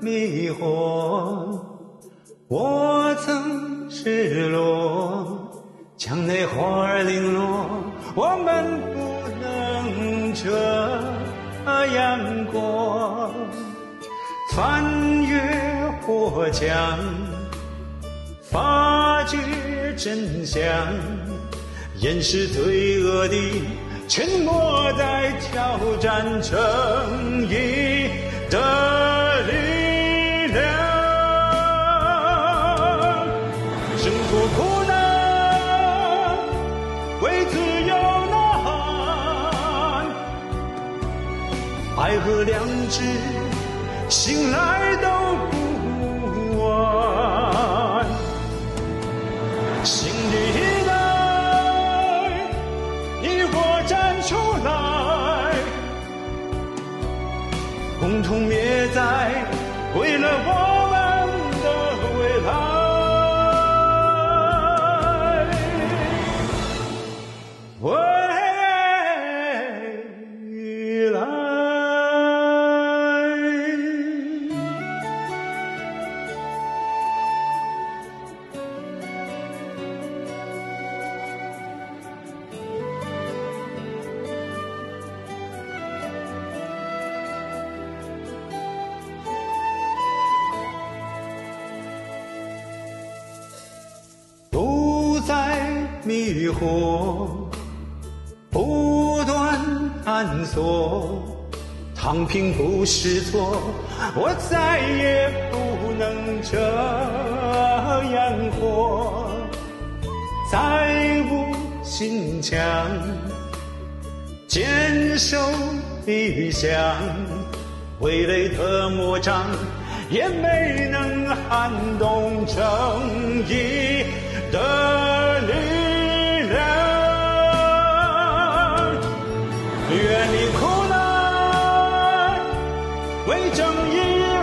迷惑，我曾失落，墙内花儿零落，我们不能这样过。翻越火墙，发掘真相，掩饰罪恶的沉默，在挑战正义的和良知，醒来都不晚。新的一代，你我站出来，共同灭灾，为了我是错，我再也不能这样活，再无心墙，坚守理想，挥泪的魔掌也没能撼动正义的力量。愿你苦难为正义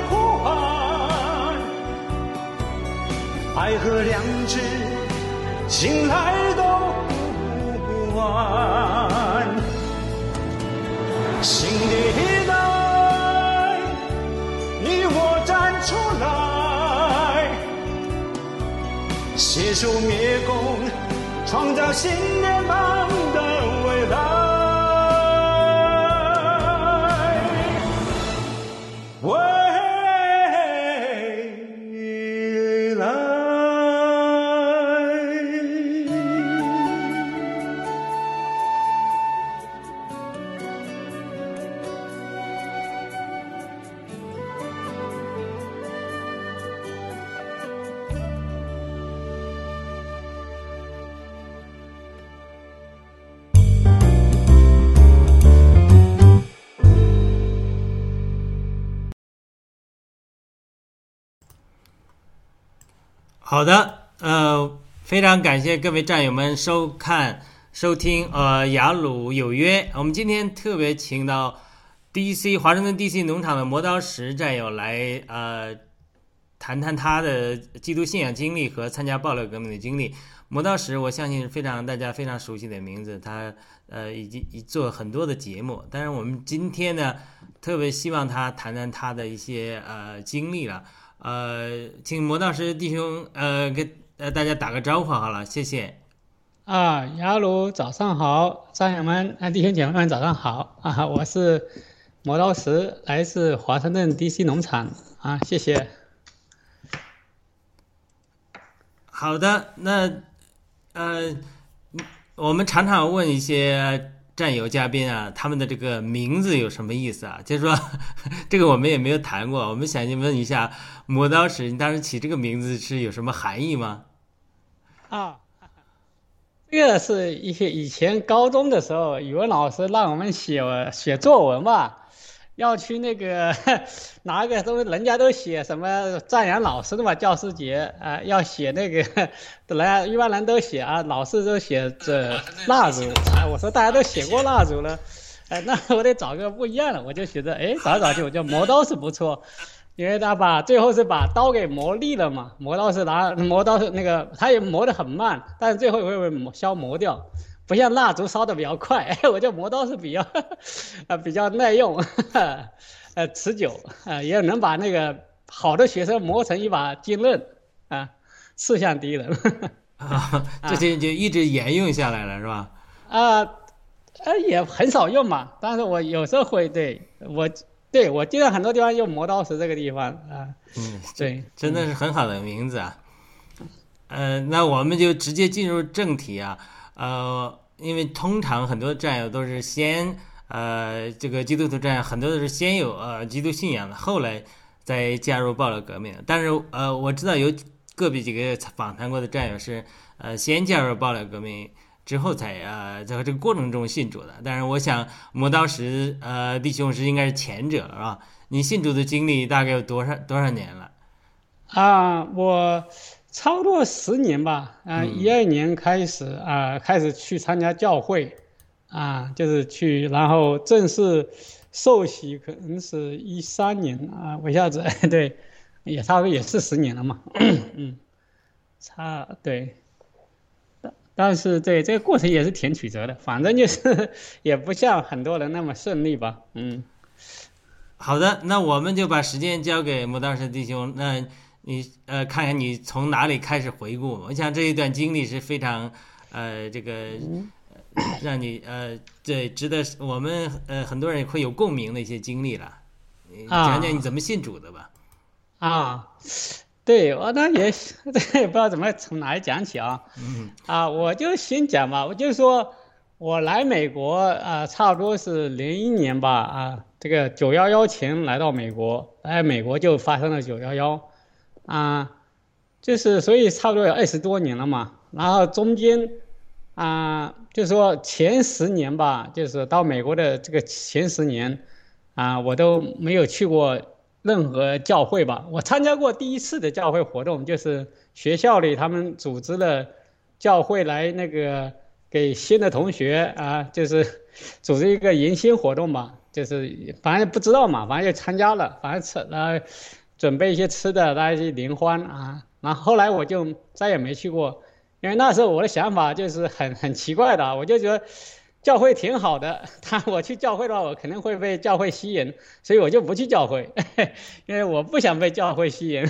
呼喊，爱和良知醒来都不晚。新的一代，你我站出来，携手灭共，创造新联邦的未来。未好的，呃，非常感谢各位战友们收看、收听呃雅鲁有约。我们今天特别请到 DC 华盛顿 DC 农场的磨刀石战友来呃谈谈他的基督信仰经历和参加暴乱革命的经历。磨刀石，我相信是非常大家非常熟悉的名字，他呃已经已做很多的节目。但是我们今天呢，特别希望他谈谈他的一些呃经历了。呃，请魔道师弟兄呃给呃大家打个招呼好了，谢谢。啊，雅鲁早上好，战友们、啊弟兄姐妹们早上好啊！我是魔道石，来自华盛顿 DC 农场啊，谢谢。好的，那呃，我们常常问一些战友嘉宾啊，他们的这个名字有什么意思啊？就是说，这个我们也没有谈过，我们想问一下磨刀石，你当时起这个名字是有什么含义吗？啊，这个是一些以前高中的时候，语文老师让我们写写作文嘛，要去那个 拿个东西，人家都写什么赞扬老师的嘛，教师节啊，要写那个，本来一般人都写啊，老师都写这 蜡烛啊，我说大家都写过蜡烛了，哎，那我得找个不一样的，我就觉得哎，找找就叫磨刀是不错。因为他把最后是把刀给磨利了嘛，磨刀是拿磨刀是那个，他也磨得很慢，但是最后会被磨消磨掉，不像蜡烛烧的比较快。哎，我觉得磨刀是比较，啊比较耐用，呃持久啊，也能把那个好的学生磨成一把金刃啊，刺向敌人。啊，这些就一直沿用下来了，是吧？啊，呃也很少用嘛，但是我有时候会对我。对，我记得很多地方用磨刀石这个地方啊。嗯，对，真的是很好的名字啊。呃，那我们就直接进入正题啊。呃，因为通常很多战友都是先呃这个基督徒战友，很多都是先有呃基督信仰的，后来再加入暴乱革命。但是呃，我知道有个别几个访谈过的战友是呃先加入暴乱革命。之后才呃在这个过程中信主的，但是我想磨刀石呃弟兄是应该是前者是吧？你信主的经历大概有多少多少年了？啊，我差不多十年吧，啊，一二年开始啊，开始去参加教会，啊，就是去，然后正式受洗可能是一三年啊，我一下子 对，也差不多也是十年了嘛，嗯，差对。但是对这个过程也是挺曲折的，反正就是 也不像很多人那么顺利吧。嗯，好的，那我们就把时间交给磨刀石弟兄。那你呃，看看你从哪里开始回顾？我想这一段经历是非常呃这个让你呃对值得我们呃很多人会有共鸣的一些经历了。讲讲你怎么信主的吧。啊。对我当也 这也不知道怎么从哪里讲起啊，嗯啊，我就先讲吧，我就说，我来美国啊，差不多是零一年吧，啊，这个九幺幺前来到美国，来美国就发生了九幺幺，啊，就是所以差不多有二十多年了嘛，然后中间啊，就是说前十年吧，就是到美国的这个前十年，啊，我都没有去过。任何教会吧。我参加过第一次的教会活动，就是学校里他们组织了教会来那个给新的同学啊，就是 组织一个迎新活动嘛，就是反正不知道嘛，反正就参加了，反正吃了准备一些吃的，大家去联欢啊。然后后来我就再也没去过，因为那时候我的想法就是很 很奇怪的，我就觉得。教会挺好的，他我去教会的话，我肯定会被教会吸引，所以我就不去教会，因为我不想被教会吸引。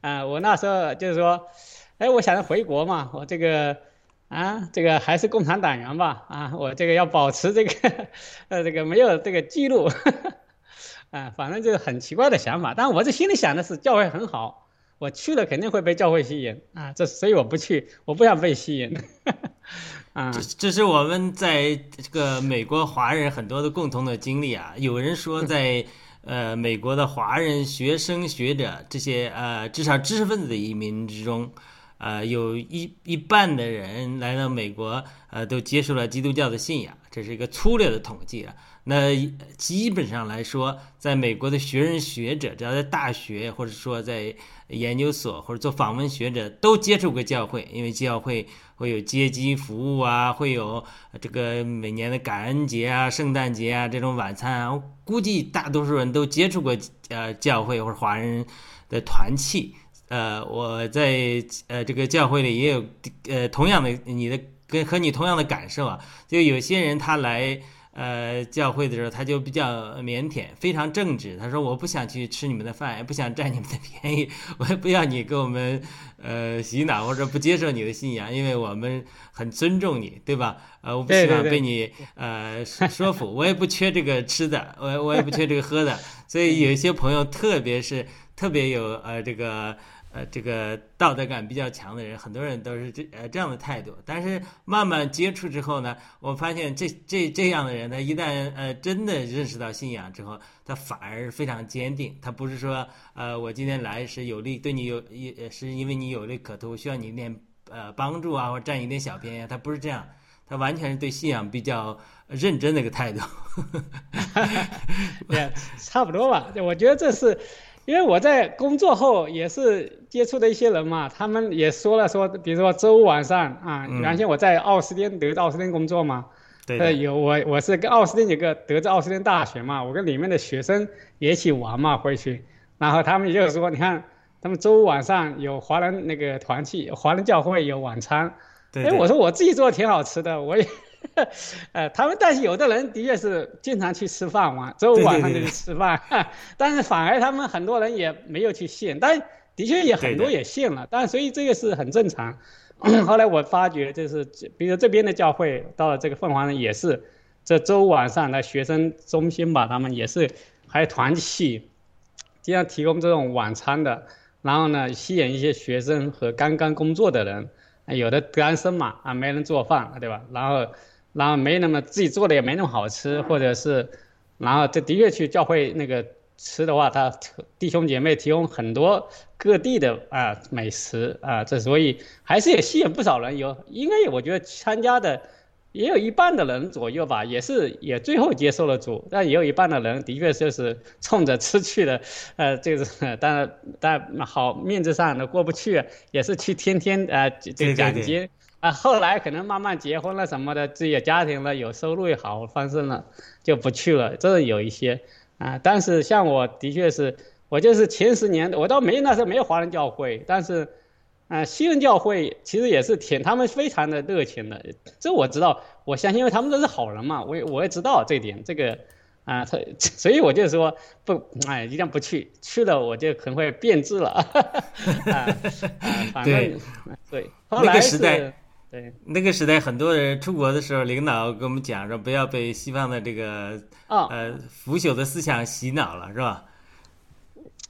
啊，我那时候就是说，哎，我想着回国嘛，我这个啊，这个还是共产党员吧，啊，我这个要保持这个，呃，这个没有这个记录，啊，反正就是很奇怪的想法。但我这心里想的是教会很好，我去了肯定会被教会吸引啊，这所以我不去，我不想被吸引。啊，这这是我们在这个美国华人很多的共同的经历啊。有人说，在呃美国的华人学生学者这些呃至少知识分子的移民之中，呃有一一半的人来到美国，呃都接受了基督教的信仰，这是一个粗略的统计啊。那基本上来说，在美国的学人学者，只要在大学或者说在研究所或者做访问学者，都接触过教会，因为教会。会有接机服务啊，会有这个每年的感恩节啊、圣诞节啊这种晚餐啊，估计大多数人都接触过呃教会或者华人的团契。呃，我在呃这个教会里也有呃同样的你的跟和你同样的感受啊，就有些人他来。呃，教会的时候他就比较腼腆，非常正直。他说：“我不想去吃你们的饭，也不想占你们的便宜，我也不要你给我们呃洗脑或者不接受你的信仰，因为我们很尊重你，对吧？呃，我不希望被你呃说服，我也不缺这个吃的，我我也不缺这个喝的。所以有一些朋友，特别是特别有呃这个。”呃，这个道德感比较强的人，很多人都是这呃这样的态度。但是慢慢接触之后呢，我发现这这这样的人，呢一旦呃真的认识到信仰之后，他反而非常坚定。他不是说呃我今天来是有利对你有也是因为你有利可图，需要你一点呃帮助啊，或占一点小便宜。他不是这样，他完全是对信仰比较认真的一个态度。也差不多吧，我觉得这是。因为我在工作后也是接触的一些人嘛，他们也说了说，比如说周五晚上啊，原先我在奥斯汀德奥斯汀工作嘛，对，有我我是跟奥斯汀有个德州奥斯汀大学嘛，我跟里面的学生也一起玩嘛回去，然后他们就说，你看他们周五晚上有华人那个团契，华人教会有晚餐，哎，我说我自己做的挺好吃的，我也。呃，他们但是有的人的确是经常去吃饭嘛，周五晚上就去吃饭，但是反而他们很多人也没有去信，但的确也很多也信了，但所以这个是很正常。后来我发觉就是，比如这边的教会到了这个凤凰人也是，这周五晚上的学生中心吧，他们也是还团契，经常提供这种晚餐的，然后呢吸引一些学生和刚刚工作的人，有的单身嘛啊没人做饭对吧？然后。然后没那么自己做的也没那么好吃，或者是，然后这的确去教会那个吃的话，他弟兄姐妹提供很多各地的啊美食啊，这所以还是也吸引不少人。有应该我觉得参加的也有一半的人左右吧，也是也最后接受了主，但也有一半的人的确就是冲着吃去的，呃，这个当然但好面子上都过不去，也是去天天啊这个奖金。啊，后来可能慢慢结婚了什么的，自己有家庭了，有收入也好，翻身了，就不去了。这有一些啊，但是像我的确是，我就是前十年，我倒没那时候没有华人教会，但是，啊，西人教会其实也是挺，他们非常的热情的，这我知道，我相信，因为他们都是好人嘛，我也我也知道这点，这个，啊，他，所以我就说不，哎，一定不去，去了我就可能会变质了，啊，反正对，后来是。对，那个时代，很多人出国的时候，领导跟我们讲说，不要被西方的这个呃腐朽的思想洗脑了，是吧？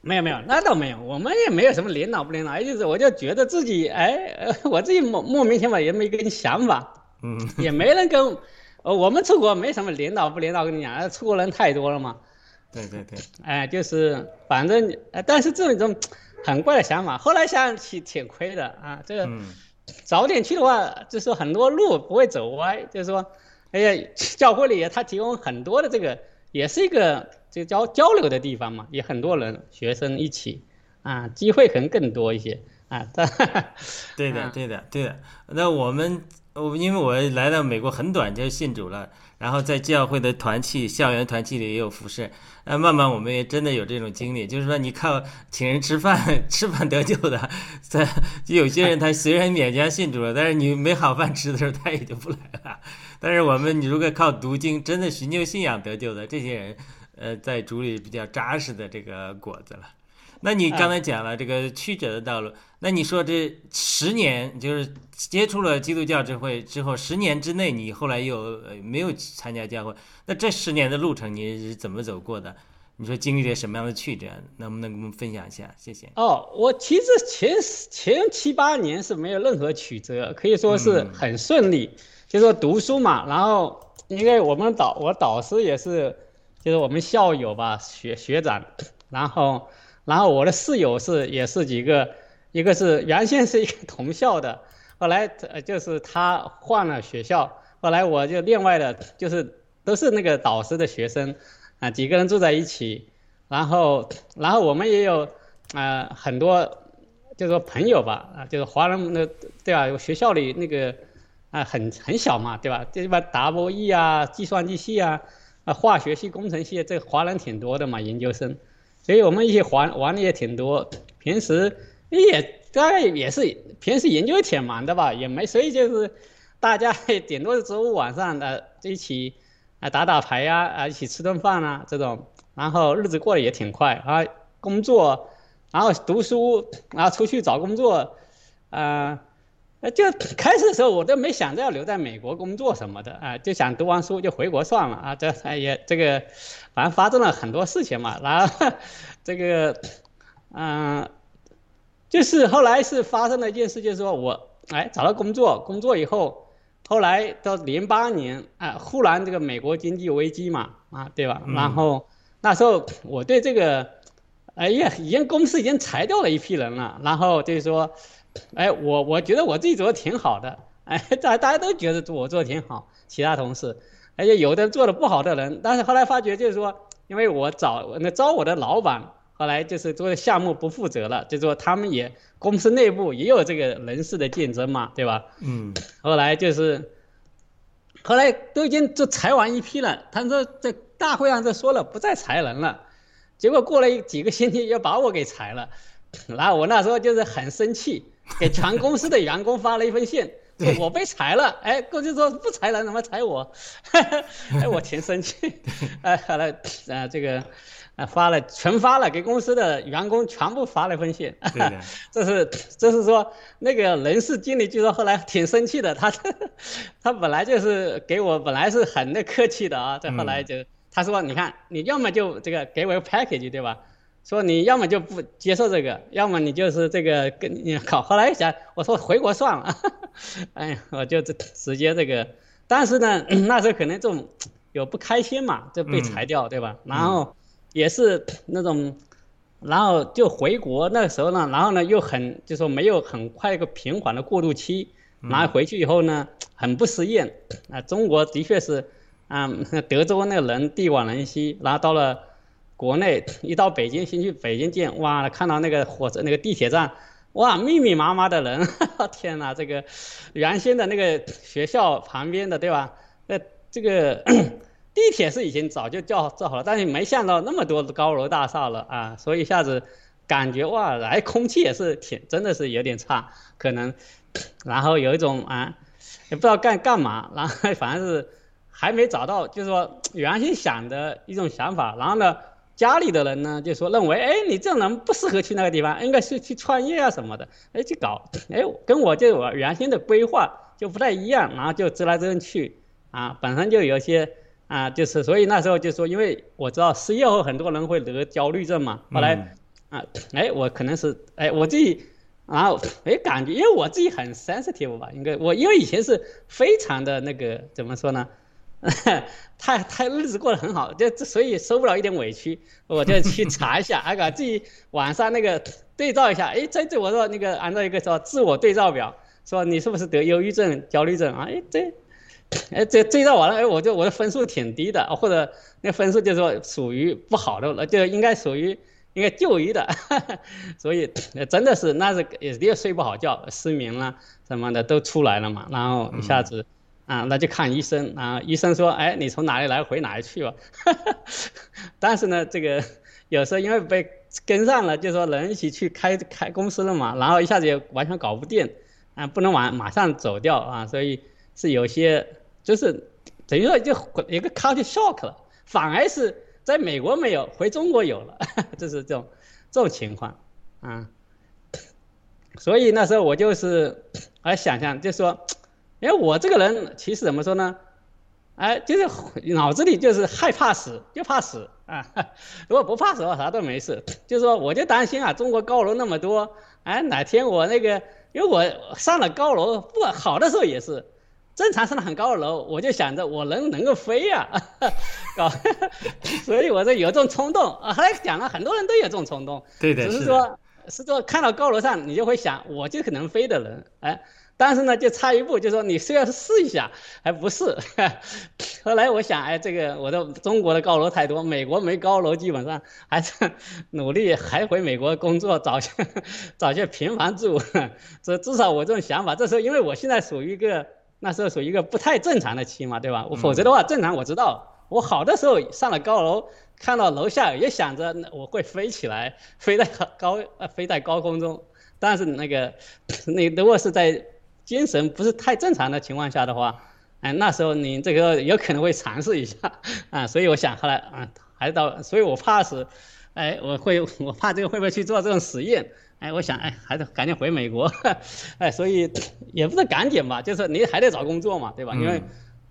没有没有，那倒没有，我们也没有什么领导不领导，就是我就觉得自己哎，我自己莫莫名其妙也没个想法，嗯，也没人跟，呃，我们出国没什么领导不领导跟你讲，出国人太多了嘛。对对对，哎，就是反正，但是这种很怪的想法，后来想起挺亏的啊，这个。早点去的话，就是很多路不会走歪。就是说，哎呀，教会里他提供很多的这个，也是一个这个交交流的地方嘛，也很多人学生一起啊，机会可能更多一些 啊。对的，对的，对的。那我们我因为我来到美国很短就信主了，然后在教会的团契、校园团契里也有服侍。呃，慢慢我们也真的有这种经历，就是说你靠请人吃饭 吃饭得救的，在有些人他虽然勉强信主了，但是你没好饭吃的时候他也就不来了。但是我们你如果靠读经，真的寻求信仰得救的这些人，呃，在主里比较扎实的这个果子了。那你刚才讲了这个曲折的道路，那你说这十年就是接触了基督教之会之后，十年之内你后来又没有参加教会，那这十年的路程你是怎么走过的？你说经历了什么样的曲折？能不能跟我们分享一下？谢谢。哦，我其实前前七八年是没有任何曲折，可以说是很顺利。就说读书嘛，然后因为我们导我导师也是，就是我们校友吧，学学长，然后。然后我的室友是也是几个，一个是原先是一个同校的，后来呃就是他换了学校，后来我就另外的，就是都是那个导师的学生，啊几个人住在一起，然后然后我们也有啊很多，就是说朋友吧，啊就是华人的对吧？学校里那个啊很很小嘛，对吧？这边 W E 啊，计算机系啊，啊化学系、工程系，这华人挺多的嘛，研究生。所以我们一起玩玩的也挺多，平时也大概也是平时研究挺忙的吧，也没所以就是大家顶多是周五晚上的一起啊打打牌呀啊一起吃顿饭啊这种，然后日子过得也挺快啊工作，然后读书，然后出去找工作，啊，呃就开始的时候我都没想着要留在美国工作什么的啊，就想读完书就回国算了啊，这也这个。反正发生了很多事情嘛，然后这个，嗯，就是后来是发生了一件事，就是说我哎找到工作，工作以后，后来到零八年啊，忽然这个美国经济危机嘛啊，对吧？然后那时候我对这个，哎呀，已经公司已经裁掉了一批人了，然后就是说，哎，我我觉得我自己做的挺好的，哎，大大家都觉得我做的挺好，其他同事。而且有的做的不好的人，但是后来发觉就是说，因为我找那招我的老板，后来就是做的项目不负责了，就说他们也公司内部也有这个人事的竞争嘛，对吧？嗯。后来就是，后来都已经就裁完一批了，他说在大会上就说了不再裁人了，结果过了几个星期又把我给裁了，然后我那时候就是很生气，给全公司的员工发了一封信。我被裁了，哎，公司说不裁人，怎么裁我？哎，我挺生气。哎，后来啊，这个啊发了，全发了，给公司的员工全部发了封信。这是这是说那个人事经理，据说后来挺生气的。他 他本来就是给我本来是很那客气的啊，这后来就他说，你看你要么就这个给我个 package 对吧？说你要么就不接受这个，要么你就是这个跟你考。后来想，我说回国算了，哎呀，我就这直接这个。但是呢，那时候可能这种有不开心嘛，就被裁掉，对吧？然后也是那种，然后就回国那时候呢，然后呢又很就说没有很快一个平缓的过渡期，然后回去以后呢很不适应啊。中国的确是啊，德州那个人地广人稀，然后到了。国内一到北京，先去北京见，哇，看到那个火车、那个地铁站，哇，密密麻麻的人，天哪，这个原先的那个学校旁边的，对吧？那这个地铁是已经早就叫造好了，但是没想到那么多高楼大厦了啊，所以一下子感觉哇，来空气也是挺，真的是有点差，可能，然后有一种啊，也不知道干干嘛，然后反正是还没找到，就是说原先想的一种想法，然后呢？家里的人呢，就说认为，哎，你这人不适合去那个地方，应该是去创业啊什么的，哎，去搞，哎，跟我就我原先的规划就不太一样，然后就直来直去，啊，本身就有些啊，就是所以那时候就说，因为我知道失业后很多人会得焦虑症嘛，后来啊，哎，我可能是，哎，我自己，然后哎，感觉因为我自己很 sensitive 吧，应该我因为以前是非常的那个怎么说呢？太太日子过得很好，就所以受不了一点委屈，我就去查一下，啊，给自己网上那个对照一下，哎，这这我说那个按照一个说自我对照表，说你是不是得忧郁症、焦虑症啊？哎，这哎，这追到完了，哎，我就我的分数挺低的，或者那分数就是说属于不好的了，就应该属于应该就医的，所以真的是那是也也睡不好觉，失眠了什么的都出来了嘛，然后一下子啊，那就看医生啊，医生说，哎，你从哪里来回哪里去吧，但是呢，这个有时候因为被跟上了，就说人一起去开开公司了嘛，然后一下子也完全搞不定，啊，不能马马上走掉啊，所以是有些。就是等于说就一个 culture shock 了，反而是在美国没有，回中国有了，就是这种这种情况啊。所以那时候我就是来想想，就说，因为我这个人其实怎么说呢？哎，就是脑子里就是害怕死，就怕死啊。如果不怕死的话，啥都没事。就是说，我就担心啊，中国高楼那么多，哎，哪天我那个，因为我上了高楼不好的时候也是。正常上了很高的楼，我就想着我能能够飞呀，搞，所以我就有这种冲动啊。后来讲了，很多人都有这种冲动，对的，只是说，是说看到高楼上，你就会想，我就可能飞的人，哎，但是呢，就差一步，就说你是要试一下，还不是。后来我想，哎，这个我的中国的高楼太多，美国没高楼，基本上还是努力还回美国工作，找些找些平房住。这至少我这种想法，这时候因为我现在属于一个。那时候属于一个不太正常的期嘛，对吧？我否则的话，正常我知道，我好的时候上了高楼，看到楼下也想着我会飞起来，飞在高呃飞在高空中。但是那个，你如果是在精神不是太正常的情况下的话，哎，那时候你这个有可能会尝试一下 啊。所以我想后来啊，还是到，所以我怕是，哎，我会我怕这个会不会去做这种实验。哎，我想，哎，还得赶紧回美国，哎，所以也不是赶紧吧，就是你还得找工作嘛，对吧？因为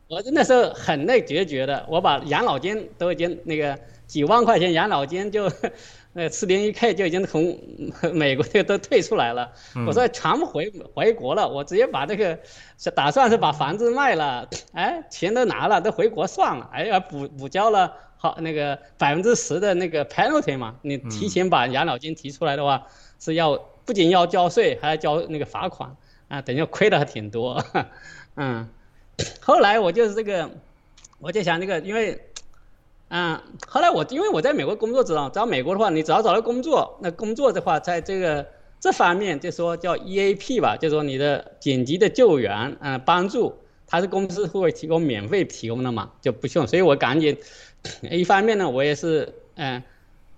我那时候很那决绝的，我把养老金都已经那个几万块钱养老金就，呃，四零一 K 就已经从 美国这都退出来了。我说全部回回国了，我直接把这个是打算是把房子卖了，哎，钱都拿了，都回国算了，哎呀，补补交了好那个百分之十的那个 penalty 嘛，你提前把养老金提出来的话。是要不仅要交税，还要交那个罚款啊，等于亏的还挺多，嗯。后来我就是这个，我就想那个，因为，嗯，后来我因为我在美国工作，知道找美国的话，你只要找到工作，那工作的话，在这个这方面就说叫 EAP 吧，就说你的紧急的救援，嗯，帮助，它是公司会提供免费提供的嘛，就不用，所以我赶紧，一方面呢，我也是，嗯。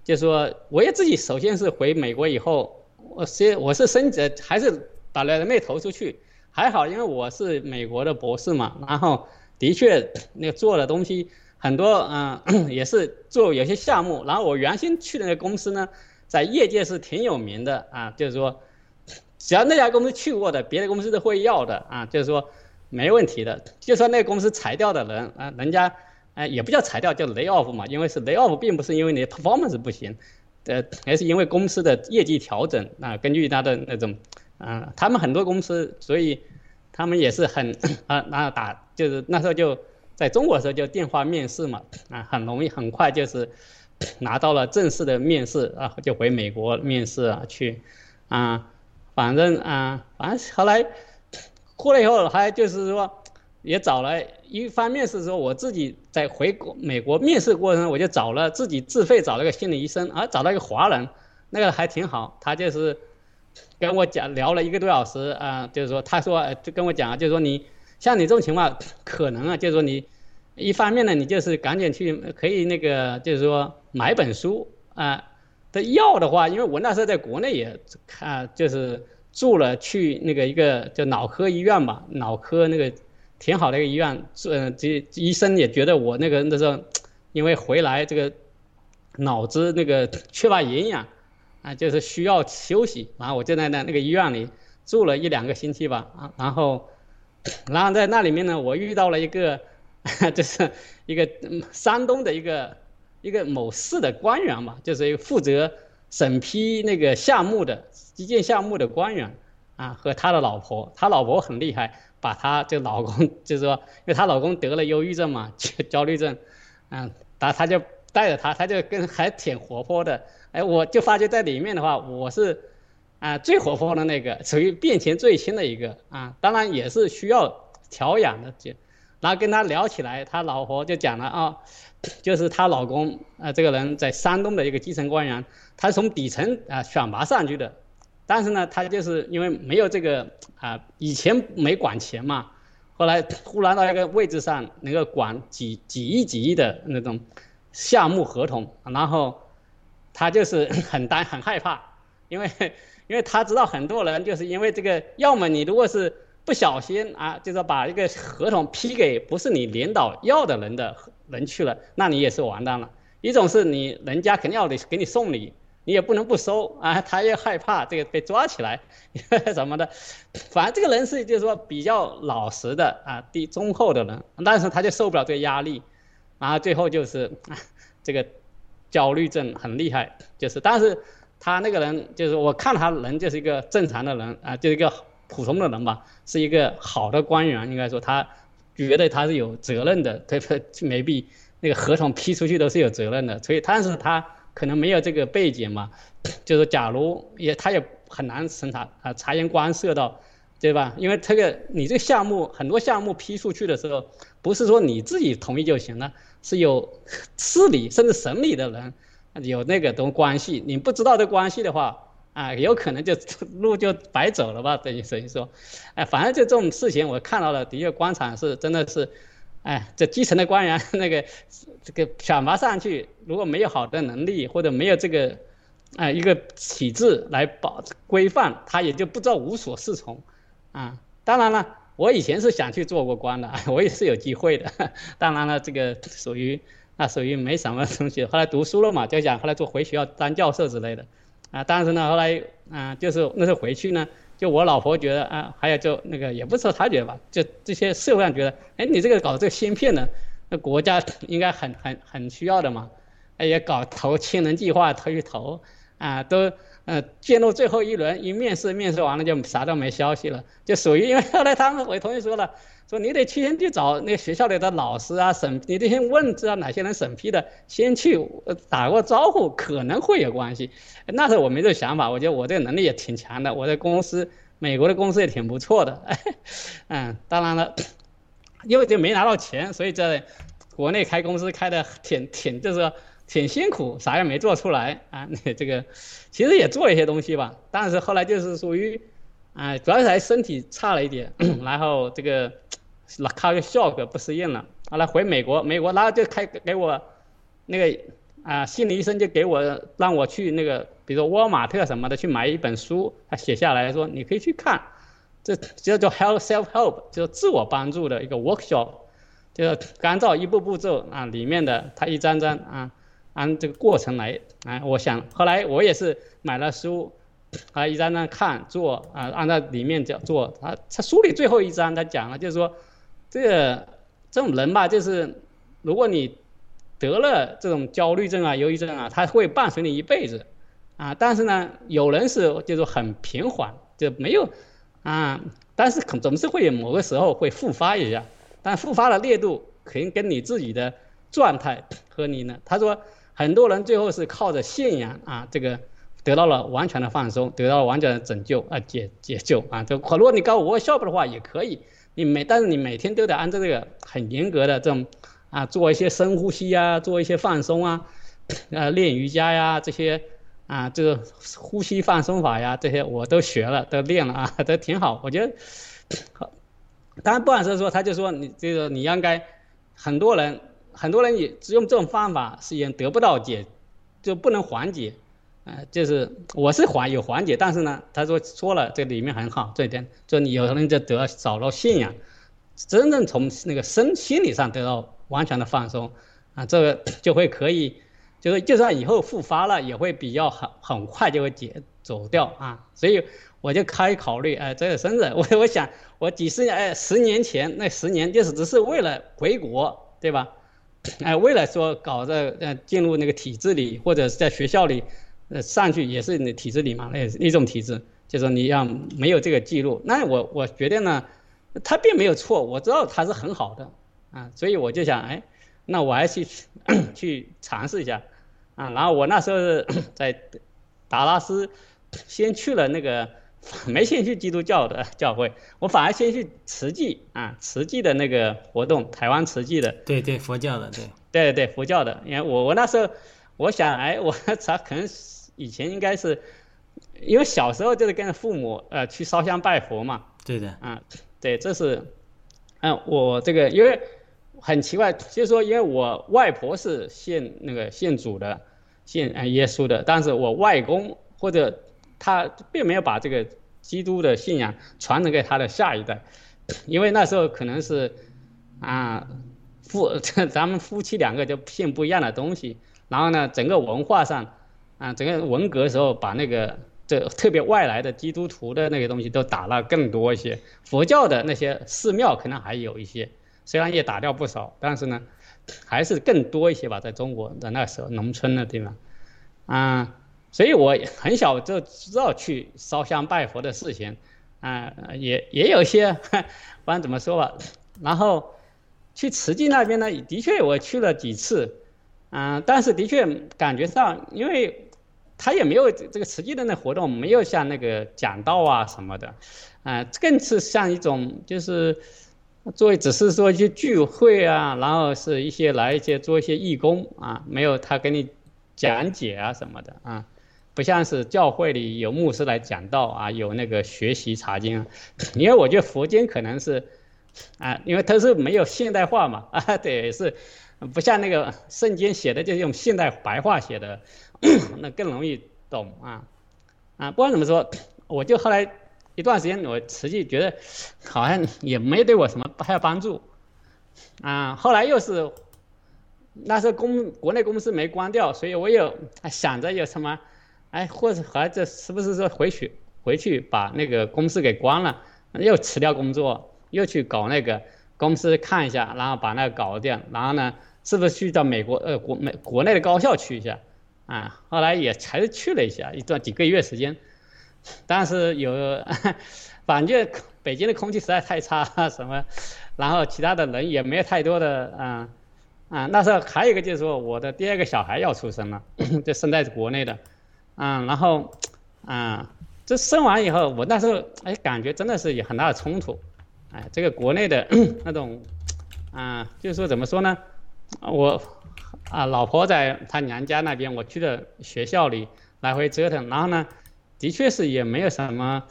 就说我也自己首先是回美国以后，我先我是升职还是把那个没投出去，还好，因为我是美国的博士嘛，然后的确那个做的东西很多，嗯，也是做有些项目，然后我原先去的那个公司呢，在业界是挺有名的啊，就是说只要那家公司去过的，别的公司都会要的啊，就是说没问题的，就说那个公司裁掉的人啊，人家。哎，也不叫裁掉，叫 lay off 嘛，因为是 lay off，并不是因为你 performance 不行，呃，而是因为公司的业绩调整啊，根据他的那种，啊，他们很多公司，所以他们也是很啊，那打就是那时候就在中国的时候就电话面试嘛，啊，很容易很快就是拿到了正式的面试啊，就回美国面试啊去，啊，反正啊，反正后来过了以后还就是说。也找了一方面是说我自己在回国美国面试过程中，我就找了自己自费找了个心理医生，啊，找到一个华人，那个还挺好，他就是跟我讲聊了一个多小时啊，就是说他说就跟我讲，就是说你像你这种情况，可能啊，就是说你一方面呢，你就是赶紧去可以那个就是说买本书啊，的药的话，因为我那时候在国内也看就是住了去那个一个叫脑科医院吧，脑科那个。挺好的一个医院，嗯，这医生也觉得我那个那时候，因为回来这个脑子那个 缺乏营养，啊，就是需要休息，然后我就在那那个医院里住了一两个星期吧，啊，然后，然后在那里面呢，我遇到了一个，就是一个山东的一个一个某市的官员嘛，就是一个负责审批那个项目的基建项目的官员，啊，和他的老婆，他老婆很厉害。把她这老公，就是说，因为她老公得了忧郁症嘛，焦虑症，嗯，她她就带着她，她就跟还挺活泼的，哎，我就发觉在里面的话，我是啊最活泼的那个，属于病情最轻的一个啊，当然也是需要调养的，就然后跟他聊起来，他老婆就讲了啊，就是她老公啊，这个人在山东的一个基层官员，他是从底层啊选拔上去的，但是呢，他就是因为没有这个啊，以前没管钱嘛，后来忽然到一个位置上能够管几几亿几亿的那种项目合同，然后他就是 很担很害怕，因为因为他知道很多人就是因为这个，要么你如果是。不小心啊，就是把一个合同批给不是你领导要的人的人去了，那你也是完蛋了。一种是你人家肯定要得给你送礼，你也不能不收 啊，他也害怕这个被抓起来 什么的。反正这个人是就是说比较老实的啊，低忠厚的人，但是他就受不了这个压力，然后最后就是这个焦虑症很厉害，就是但是他那个人就是我看他人就是一个正常的人啊，就是一个。普通的人吧，是一个好的官员，应该说他觉得他是有责任的，他他没必那个合同批出去都是有责任的，所以但是他可能没有这个背景嘛，就是假如也他也很难审查啊察言观色到，对吧？因为这个你这个项目很多项目批出去的时候，不是说你自己同意就行了，是有 市里甚至省里的人有那个东关系，你不知道这关系的话。啊，有可能就路 就白走了吧？等于等于说，哎，反正就这种事情，我看到了，的确官场是真的是，哎，这基层的官员 那个这个选拔上去，如果没有好的能力或者没有这个，啊，一个体制来保规范，他也就不知道无所适从，啊，当然了，我以前是想去做过官的，我也是有机会的，当然了，这个属于那属于没什么东西，后来读书了嘛，就想后来做回学校当教授之类的。啊，但是呢，后来啊，就是那时候回去呢，就我老婆觉得啊，还有就那个也不是说她觉得吧，就这些社会上觉得，哎，你这个搞这个芯片呢，那国家应该很很很需要的嘛，也搞投氢能计划投一投，啊，都呃进入最后一轮一面试，面试完了就啥都没消息了，就属于因为后来他们我同学说了。说你得去先去找那学校里的老师啊，审你得先问知道哪些人审批的，先去打个招呼，可能会有关系。那时候我没这想法，我觉得我这个能力也挺强的，我的公司美国的公司也挺不错的。嗯，当然了，因为就没拿到钱，所以在国内开公司开的挺挺就是说挺辛苦，啥也没做出来啊。那这个其实也做一些东西吧，但是后来就是属于啊，主要是还身体差了一点，然后这个。那他就效果不适应了，后来回美国，美国然后就开给我，那个啊心理医生就给我让我去那个，比如说沃尔玛特什么的去买一本书，他写下来说你可以去看，这叫 help self help，就是自我帮助的一个 workshop，就是按照一步步骤啊里面的他一张张啊按这个过程来啊，我想后来我也是买了书。啊，一张张看做啊，按照里面讲做。他他书里最后一章他讲了，就是说，这个这种人吧，就是如果你得了这种焦虑症啊、忧郁症啊，他会伴随你一辈子啊。但是呢，有人是就是很平缓，就没有啊，但是可总是会有某个时候会复发一下，但复发的烈度肯定跟你自己的状态和你呢。他说，很多人最后是靠着信仰啊，这个。得到了完全的放松，得到了完全的拯救啊解解救啊！这如果你搞我效果的话也可以，你每但是你每天都得按照这个很严格的这种啊做一些深呼吸啊，做一些放松啊，呃 练瑜伽呀这些啊这个呼吸放松法呀这些我都学了都练了啊都挺好，我觉得好。当然不管是说他就说你这个你应该很多人很多人也只用这种方法是也得不到解，就不能缓解。呃，就是我是缓有缓解，但是呢，他说说了这里面很好这点，就你有人就得找到信仰，真正从那个身心理上得到完全的放松，啊，这个 就会可以，就是就算以后复发了，也会比较很很快就会解走掉啊，所以我就开考虑，哎，这个真的，我我想我几十年，哎，十年前那十年就是只是为了回国，对吧？哎，为了说搞这呃进入那个体制里或者是在学校里。呃，上去也是你体制里嘛，那一种体制，就说你要没有这个记录，那我我觉得呢，他并没有错，我知道他是很好的啊，所以我就想，哎，那我还去去尝试一下啊，然后我那时候 在达拉斯，先去了那个 没先去基督教的 教会，我反而先去慈济啊，慈济的那个活动，台湾慈济的，对对，佛教的，对对对，佛教的。因为我我那时候我想，哎，我 咋可能以前应该是，因为小时候就是跟着父母呃去烧香拜佛嘛，对的，啊，对，这是，嗯，我这个因为很奇怪，就是说，因为我外婆是信那个信主的，信呃耶稣的，但是我外公或者他并没有把这个基督的信仰传承给他的下一代，因为那时候可能是啊夫 咱们夫妻两个就信不一样的东西，然后呢，整个文化上啊，整个文革时候把那个这特别外来的基督徒的那个东西都打了更多一些，佛教的那些寺庙可能还有一些，虽然也打掉不少，但是呢，还是更多一些吧，在中国的那时候农村的地方，啊。所以我很小就知道去烧香拜佛的事情，啊，也也有些，不管怎么说吧。然后去慈济那边呢，的确我去了几次，啊，但是的确感觉上，因为他也没有这个慈济的那活动，没有像那个讲道啊什么的，啊，更是像一种就是作为只是说一些聚会啊，然后是一些来一些做一些义工啊，没有他给你讲解啊什么的啊。不像是教会里有牧师来讲道啊，有那个学习查经，因为我觉得佛经可能是，啊，因为它是没有现代化嘛，啊，对，是不像那个圣经写的，就是用现代白话写的，那更容易懂啊，啊，不管怎么说，我就后来一段时间，我实际觉得好像也没对我什么太帮助，啊，后来又是那时候公国内公司没关掉，所以我有想着有什么。哎，或者孩子是不是说回去回去把那个公司给关了，又辞掉工作，又去搞那个公司看一下，然后把那个搞掉，然后呢，是不是去到美国呃国美国内的高校去一下？啊，后来也还是去了一下，一段几个月时间，但是有，反正北京的空气实在太差什么，然后其他的人也没有太多的啊啊，那时候还有一个就是说我的第二个小孩要出生了，就生在国内的。嗯，然后，啊，这生完以后，我那时候哎，感觉真的是有很大的冲突，哎，这个国内的 那种，啊，就是说怎么说呢，我啊，老婆在她娘家那边，我去的学校里来回折腾，然后呢，的确是也没有什么，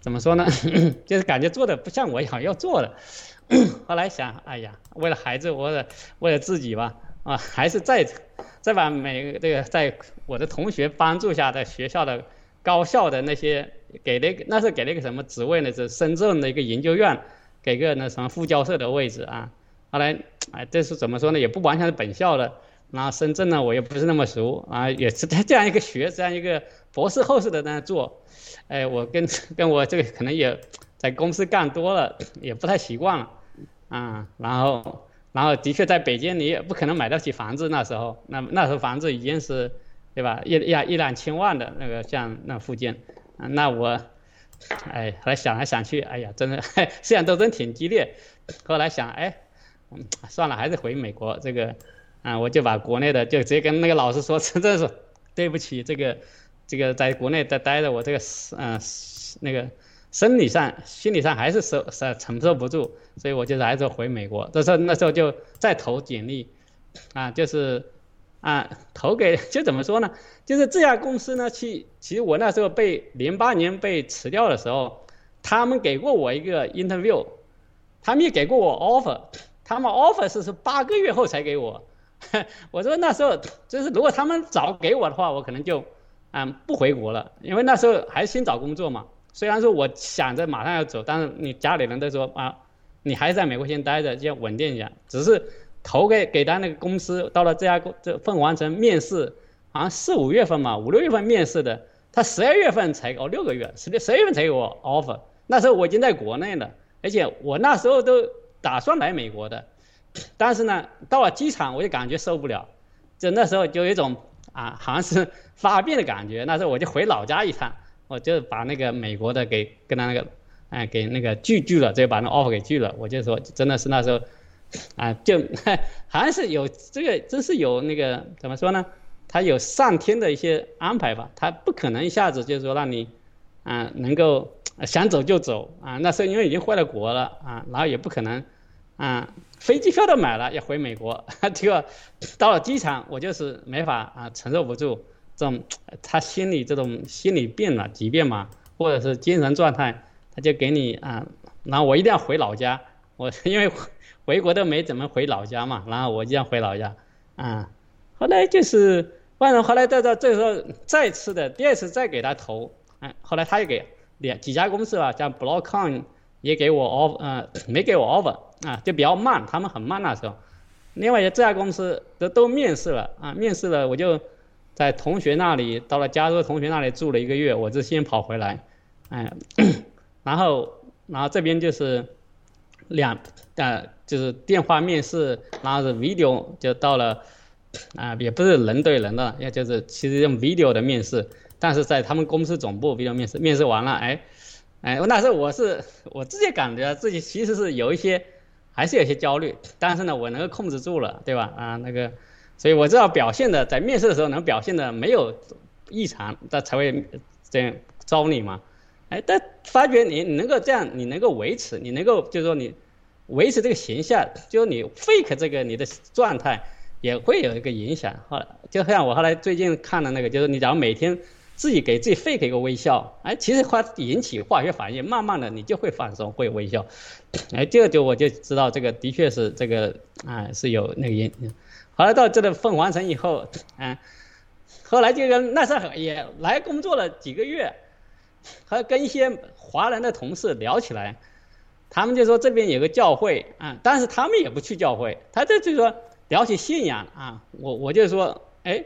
怎么说呢，就是感觉做的不像我想要做的，后来想，哎呀，为了孩子，为了为了自己吧。啊，还是再再把每个这个在我的同学帮助下，在学校的高校的那些给了那是给了一个什么职位呢？是深圳的一个研究院，给个那什么副教授的位置啊。后来哎，这是怎么说呢？也不完全是本校的。然后深圳呢，我也不是那么熟啊，也是在 这样一个学这样一个博士后似的在那做。哎，我跟跟我这个可能也在公司干多了，也不太习惯了啊。然后。然后的确，在北京你也不可能买得起房子，那时候，那那时候房子已经是，对吧？一一一两千万的那个，像那附近，那我，哎，后来想来想去，哎呀，真的，思想斗争挺激烈，后来想，哎，算了，还是回美国这个，啊，我就把国内的就直接跟那个老师说，真的是对不起，这个，这个在国内待待着，我这个，嗯，那个。生理上、心理上还是受受承受不住，所以我就还是回美国。这时候那时候就再投简历，啊，就是啊，投给就怎么说呢？就是这家公司呢，其其实我那时候被零八年被辞掉的时候，他们给过我一个 interview，他们也给过我 offer，他们 offer 是是八个月后才给我。我说那时候就是如果他们早给我的话，我可能就嗯不回国了，因为那时候还是先找工作嘛。虽然说我想着马上要走，但是你家里人都说啊，你还是在美国先待着，先稳定一下。只是投给给他那个公司，到了这家公这凤凰城面试，好像四五月份嘛，五六月份面试的，他十二月份才哦六个月，十十二月份才给我 offer。那时候我已经在国内了，而且我那时候都打算来美国的，但是呢，到了机场我就感觉受不了，就那时候就有一种啊，好像是发病的感觉。那时候我就回老家一趟。我就把那个美国的给跟他那个，哎，给那个拒拒了，就把那 offer 给拒了。我就说，真的是那时候，啊，就 好像是有这个，真是有那个怎么说呢？他有上天的一些安排吧，他不可能一下子就是说让你，啊，能够想走就走啊。那时候因为已经回了国了啊，然后也不可能啊，飞机票都买了要回美国，结果到了机场我就是没法啊，承受不住这种他心理这种心理病了疾病嘛，或者是精神状态，他就给你啊，然后我一定要回老家，我因为回国都没怎么回老家嘛，然后我就要回老家啊。后来就是，反正后来到到这时候再次的第二次再给他投，哎，后来他又给两几家公司吧，像 Blockon 也给我 offer，呃，没给我 offer 啊，就比较慢，他们很慢那时候。另外这家公司都都面试了啊，面试了我就在同学那里到了加州同学那里住了一个月，我就先跑回来，哎，然后然后这边就是两呃就是电话面试，然后是 video 就到了。啊，也不是人对人的，也就是其实用 video 的面试，但是在他们公司总部 video 面试，面试完了，哎，哎，那时候我是我自己感觉自己其实是有一些，还是有些焦虑，但是呢，我能够控制住了，对吧？啊，那个，所以我知道表现的在面试的时候能表现的没有异常，那才会这样招你嘛。哎，但发觉你你能够这样，你能够维持，你能够就是说你维持这个形象，就是你 fake 这个你的状态。也会有一个影响，后来就像我后来最近看的那个，就是你只要每天自己给自己 fake 一个微笑，哎，其实它引起化学反应，慢慢的你就会放松，会微笑，哎，这就我就知道这个的确是这个啊是有那个因。后来到这个凤凰城以后，嗯，后来就跟那时候也来工作了几个月，和跟一些华人的同事聊起来，他们就说这边有个教会啊，但是他们也不去教会，他这就说。聊起信仰啊，我我就说，哎，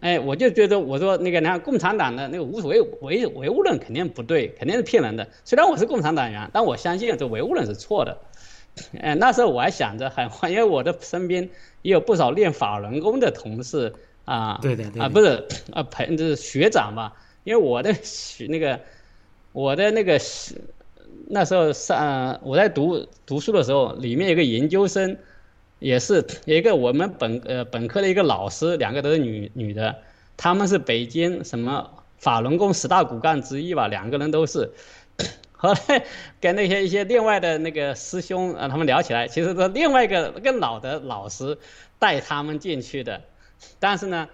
哎，我就觉得我说那个，你看共产党的那个无所谓唯唯物论肯定不对，肯定是骗人的。虽然我是共产党员，但我相信这唯物论是错的。哎，那时候我还想着很，因为我的身边也有不少练法轮功的同事啊，对的，啊不是啊朋就是学长吧，因为我的学那个我的那个那时候上我在读读书的时候，里面有个研究生。也是一个我们本呃本科的一个老师，两个都是女女的，他们是北京什么法轮功十大骨干之一吧，两个人都是。后来 跟那些一些另外的那个师兄啊，他们聊起来，其实是另外一个更老的老师带他们进去的，但是呢，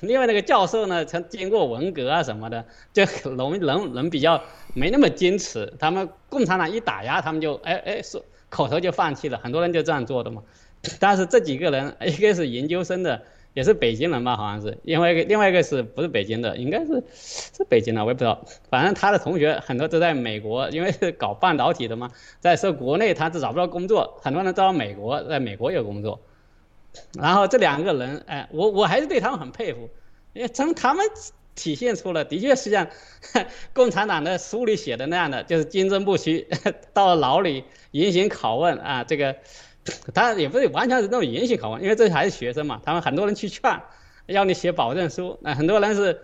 另外那个教授呢，曾经过文革啊什么的，就容人人比较没那么坚持，他们共产党一打压，他们就哎哎说口头就放弃了，很多人就这样做的嘛。但是这几个人，一个是研究生的，也是北京人吧，好像是；另外一个，另外一个是不是北京的？应该是是北京的，我也不知道。反正他的同学很多都在美国，因为是搞半导体的嘛，在说国内他是找不到工作，很多人到美国，在美国有工作。然后这两个人，哎，我我还是对他们很佩服，因为从他们体现出了，的确是像 共产党的书里写的那样的，就是坚贞不屈，到牢里严刑拷问啊，这个。当然也不是完全是那种严刑拷问，因为这还是学生嘛。他们很多人去劝，要你写保证书。那很多人是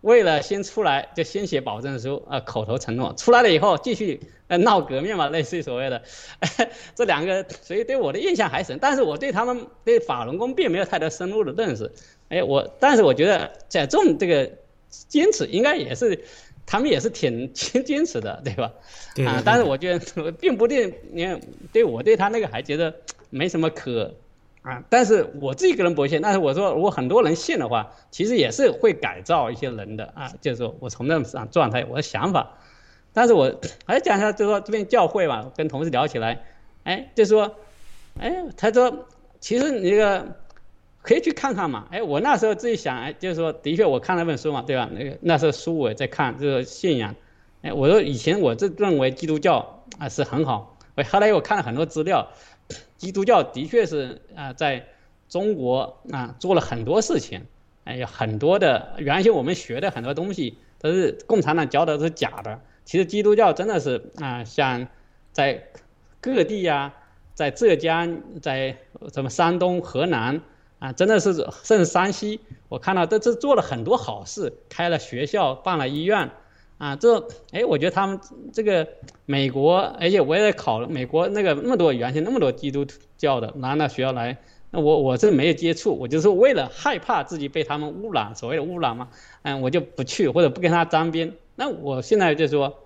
为了先出来就先写保证书啊，口头承诺。出来了以后继续呃闹革命嘛，类似于所谓的 这两个，所以对我的印象还深。但是我对他们对法轮功并没有太多深入的认识。哎，我但是我觉得在这种这个坚持应该也是。他们也是挺坚坚持的，对吧？啊，但是我觉得并不定，你看，对我对他那个还觉得没什么可啊。但是我自己个人不信。但是我说，如果很多人信的话，其实也是会改造一些人的啊。就是说我从那种状态，我的想法。但是我还讲一下，就是说这边教会嘛，跟同事聊起来，哎，就说，哎，他说，其实你这个。可以去看看嘛，哎，我那时候自己想，哎，就是说，的确我看那本书嘛，对吧？那个那时候书我也在看，就是信仰，哎，我说以前我这认为基督教啊是很好，我后来我看了很多资料，基督教的确是啊在中国啊做了很多事情，哎，有很多的原先我们学的很多东西都是共产党教的都是假的，其实基督教真的是啊像在各地呀，在浙江，在什么山东、河南。啊，真的是甚至山西，我看到这这做了很多好事，开了学校，办了医院，啊，这哎，我觉得他们这个美国，而且我也在考美国那个那么多原先那么多基督教的拿到学校来，那我我是没有接触，我就是为了害怕自己被他们污染，所谓的污染嘛，嗯，我就不去或者不跟他沾边，那我现在就说，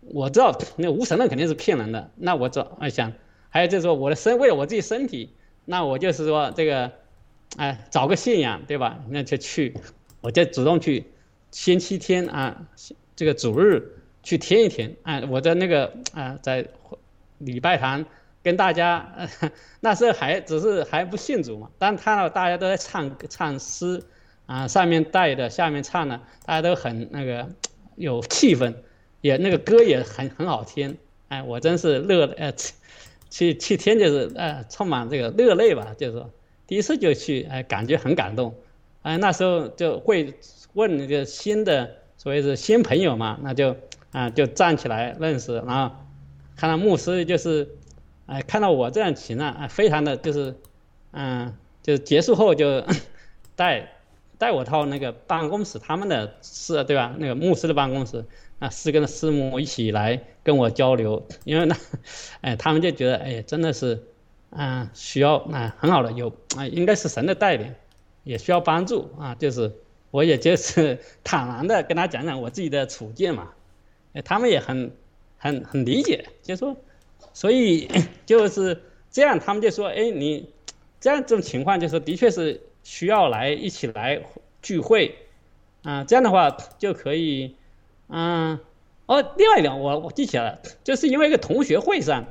我知道那无神论肯定是骗人的。那我找我想，还有就是说我的身为了我自己身体，那我就是说这个，哎，找个信仰，对吧？那就去，我就主动去，星期天啊，这个主日去听一听。哎，我在那个啊，在礼拜堂跟大家，那时候还只是还不信主嘛，但看到大家都在唱唱诗。啊，上面带的，下面唱的，大家都很那个有气氛，也那个歌也很很好听，哎，我真是乐呃，去去听就是呃，充满这个热泪吧，就是说第一次就去，哎，感觉很感动，哎，那时候就会问那个新的，所谓是新朋友嘛，那就啊就站起来认识，然后看到牧师就是，哎，看到我这样情啊，啊，非常的就是，嗯，就结束后就 带。带我到那个办公室，他们的是，对吧？那个牧师的办公室，啊，是跟师母一起来跟我交流，因为呢，哎，他们就觉得，哎，真的是，啊，需要啊，很好的，有啊，应该是神的带领，也需要帮助啊，就是我也就是 坦然的跟他讲讲我自己的处境嘛，哎，他们也很很很理解，就说，所以 就是这样，他们就说，哎，你这样这种情况，就是的确是。需要来一起来聚会，啊，这样的话就可以，嗯，哦，另外一点我我记起来了，就是因为一个同学会上，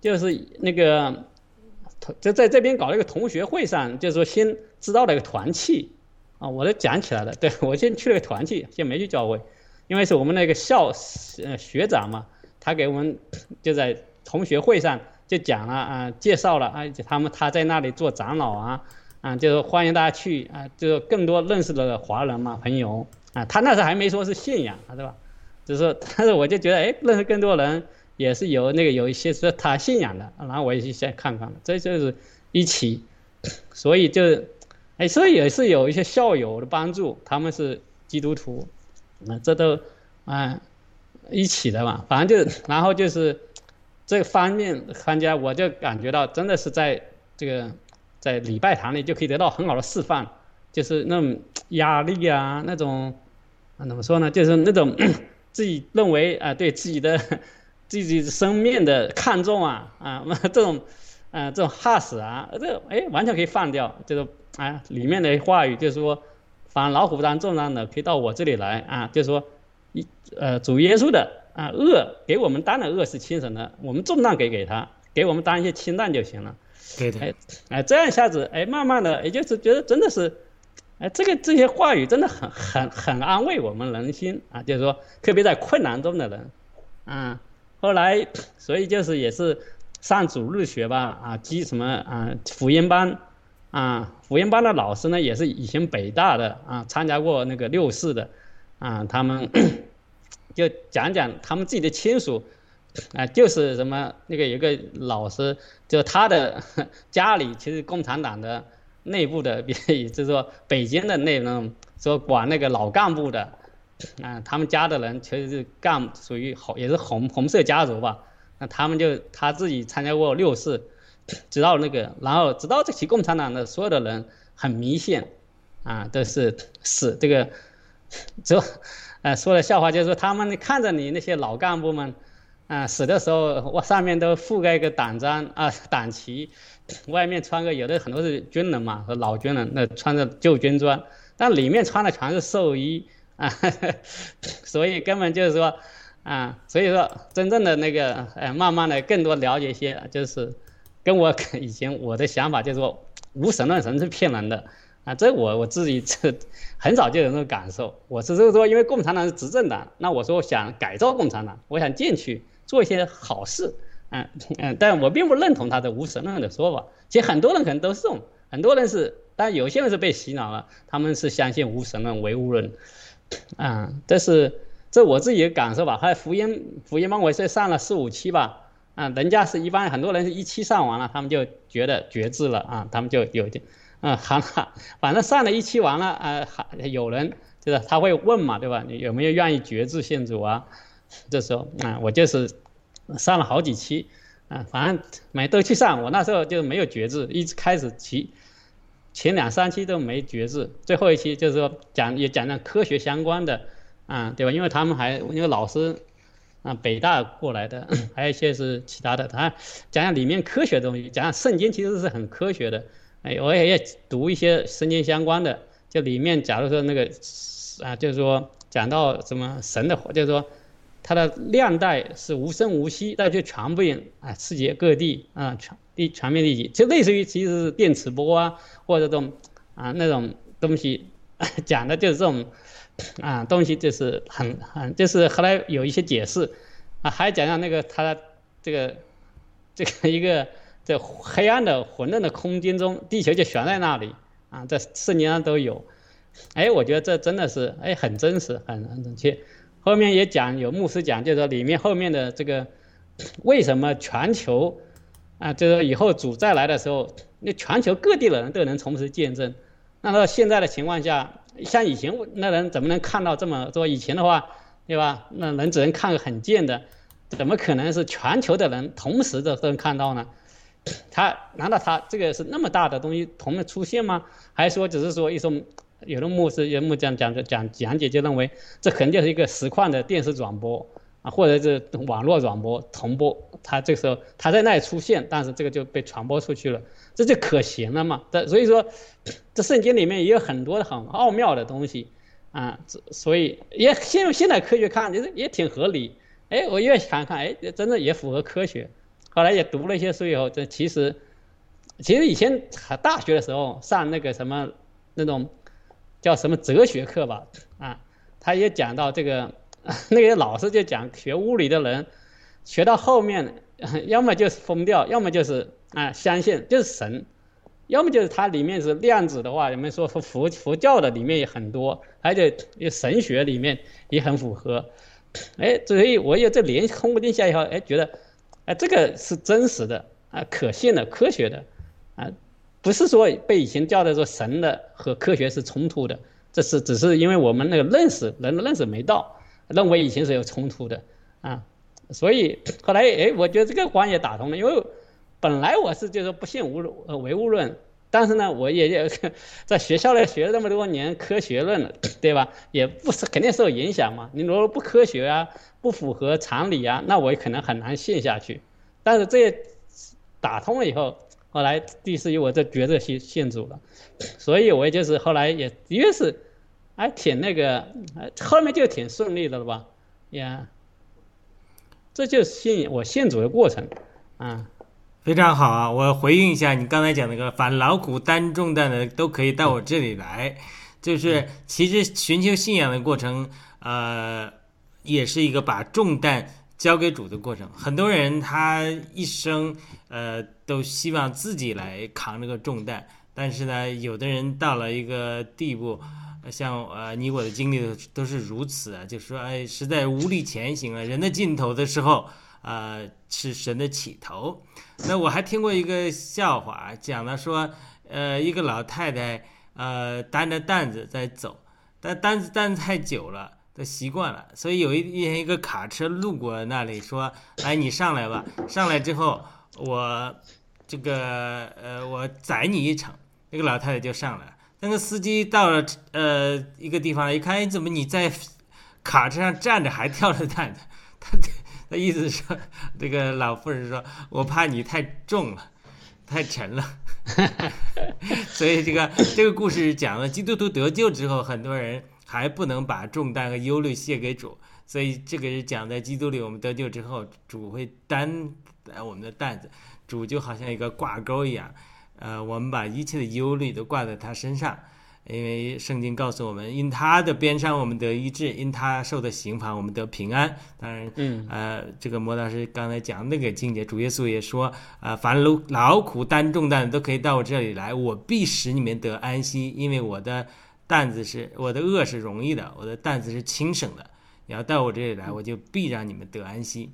就是那个就在这边搞了一个同学会上，就是说先知道了一个团契，啊，我都讲起来了，对我先去了个团契，先没去教会，因为是我们那个校呃学长嘛，他给我们就在同学会上就讲了啊，介绍了啊，他们他在那里做长老啊。啊，就是欢迎大家去啊，就是更多认识的华人嘛，朋友啊，他那时候还没说是信仰，对吧？就是，但是我就觉得，哎，认识更多人也是有那个有一些是他信仰的，然后我也去先看看，这就是一起，所以就，哎，所以也是有一些校友的帮助，他们是基督徒，那，这都啊一起的嘛，反正就然后就是这方面参加，我就感觉到真的是在这个。在礼拜堂里就可以得到很好的释放，就是那种压力啊，那种啊怎么说呢？就是那种自己认为啊对自己的自己生命的看重啊啊 这种啊这种哈死啊，这哎完全可以放掉。就是啊里面的话语就是说，凡老虎当重担的可以到我这里来啊，就是说一呃主耶稣的啊恶给我们担的恶是轻省的，我们重担给给他，给我们担一些轻担就行了。对的，哎，哎，这样一下子，哎，慢慢的，也就是觉得真的是，哎，这个这些话语真的很很很安慰我们人心啊，就是说，特别在困难中的人，啊，后来，所以就是也是上主日学吧，啊，基什么啊，福音班，啊，福音班的老师呢，也是以前北大的啊，参加过那个六四的，啊，他们就讲讲他们自己的亲属。啊，就是什么那个有个老师，就他的 家里其实共产党的内部的，比就是说北京的那种说管那个老干部的，啊，他们家的人其实是干属于红也是红红色家族吧，那他们就他自己参加过六四，知道那个，然后知道这些共产党的所有的人很迷信，啊，都是死这个，就，呃，说的笑话就是说他们看着你那些老干部们。啊，死的时候我上面都覆盖一个党章啊，党旗，外面穿个有的很多是军人嘛，老军人那穿着旧军装，但里面穿的全是寿衣啊，所以根本就是说啊，所以说真正的那个呃，慢慢的更多了解一些，就是跟我以前我的想法就是说无神论神是骗人的啊，这我我自己这很早就有那种感受，我是就是说因为共产党是执政党，那我说想改造共产党，我想进去。做一些好事，嗯嗯，但我并不认同他的无神论的说法。其实很多人可能都是这种，很多人是，但有些人是被洗脑了，他们是相信无神论、唯物论，啊，这是这我自己的感受吧。还福音福音班，我是上了四五期吧，啊，人家是一般很多人是一期上完了，他们就觉得觉知了啊，他们就有点，嗯，好了，反正上了一期完了，啊，还有人就是他会问嘛，对吧？你有没有愿意觉知信主啊？这时候啊，我就是上了好几期啊，反正每都去上。我那时候就没有觉知，一直开始提前两三期都没觉知，最后一期就是说讲也讲讲科学相关的啊，对吧？因为他们还因为老师啊，北大过来的，还有一些是其他的，他讲讲里面科学的东西，讲讲圣经其实是很科学的。哎，我也也读一些圣经相关的，就里面假如说那个啊，就是说讲到什么神的，就是说它的量带是无声无息，但却传遍啊世界各地啊，传地传遍地极，就类似于其实是电磁波啊，或者这种啊那种东西，讲的就是这种啊东西，就是很很就是后来有一些解释啊，还讲讲那个它的这个这个一个。在黑暗的混沌的空间中，地球就悬在那里啊，在圣经上都有。哎，我觉得这真的是哎很真实，很很准确。后面也讲有牧师讲，就是说里面后面的这个 为什么全球啊，就是以后主再来的时候，那全球各地的人都能同时见证。那到现在的情况下，像以前那人怎么能看到这么多？以前的话，对吧？那人只能看个很近的，怎么可能是全球的人同时的都能看到呢？他难道他这个是那么大的东西同时出现吗？还是说只是说一种有的牧师、有木匠讲讲讲解就认为这肯定是一个实况的电视转播啊，或者是网络转播同播？他这个时候他在那里出现，但是这个就被传播出去了，这就可行了嘛？这所以说，这圣经里面也有很多很奥妙的东西啊，所以也现现代科学看，其实也挺合理。哎，我越想看，哎，真的也符合科学。后来也读了一些书以后，这其实，其实以前还大学的时候上那个什么那种叫什么哲学课吧，啊，他也讲到这个，那个老师就讲学物理的人，学到后面，要么就是疯掉，要么就是啊相信就是神，要么就是它里面是量子的话，人们说佛佛教的里面也很多，而且神学里面也很符合，哎，所以我也这连通不定下以后，哎，觉得。哎，这个是真实的啊，可信的、科学的，啊，不是说被以前叫的说神的和科学是冲突的，这是只是因为我们那个认识人的认识没到，认为以前是有冲突的啊，所以 后来哎，我觉得这个关也打通了，因为本来我是就是不信无呃唯物论，但是呢，我也也 在学校里学了这么多年科学论了，对吧？也不是肯定受影响嘛，你如果不科学啊。不符合常理啊，那我也可能很难信下去。但是这打通了以后，后来第四一我就觉得信信主了，所以我也就是后来也的确是，还挺那个，后面就挺顺利的了吧？呀，这就是信我信主的过程啊。非常好啊！我回应一下你刚才讲那个，凡劳苦担重担的都可以到我这里来，就是其实寻求信仰的过程，呃。也是一个把重担交给主的过程。很多人他一生呃都希望自己来扛这个重担，但是呢，有的人到了一个地步，像呃你我的经历都是如此啊，就说哎实在无力前行了。人的尽头的时候，呃是神的起头。那我还听过一个笑话，讲的说，呃一个老太太呃担着担子在走，但担子担太久了。都习惯了，所以有一天一个卡车路过那里，说：“哎，你上来吧。”上来之后，我这个呃，我载你一程。那个老太太就上来了。那个司机到了呃一个地方，一看，哎，怎么你在卡车上站着还跳着担子？他他意思是说，这个老妇人说：“我怕你太重了，太沉了。”所以这个这个故事讲了基督徒得救之后，很多人。还不能把重担和忧虑卸给主，所以这个是讲在基督里，我们得救之后，主会担我们的担子，主就好像一个挂钩一样，呃，我们把一切的忧虑都挂在他身上，因为圣经告诉我们，因他的鞭伤我们得医治，因他受的刑罚我们得平安。当然，嗯，呃，这个摩道师刚才讲那个境界，主耶稣也说，啊，凡劳劳苦担重担都可以到我这里来，我必使你们得安息，因为我的。担子是我的恶是容易的，我的担子是轻省的。你要到我这里来，我就必让你们得安息。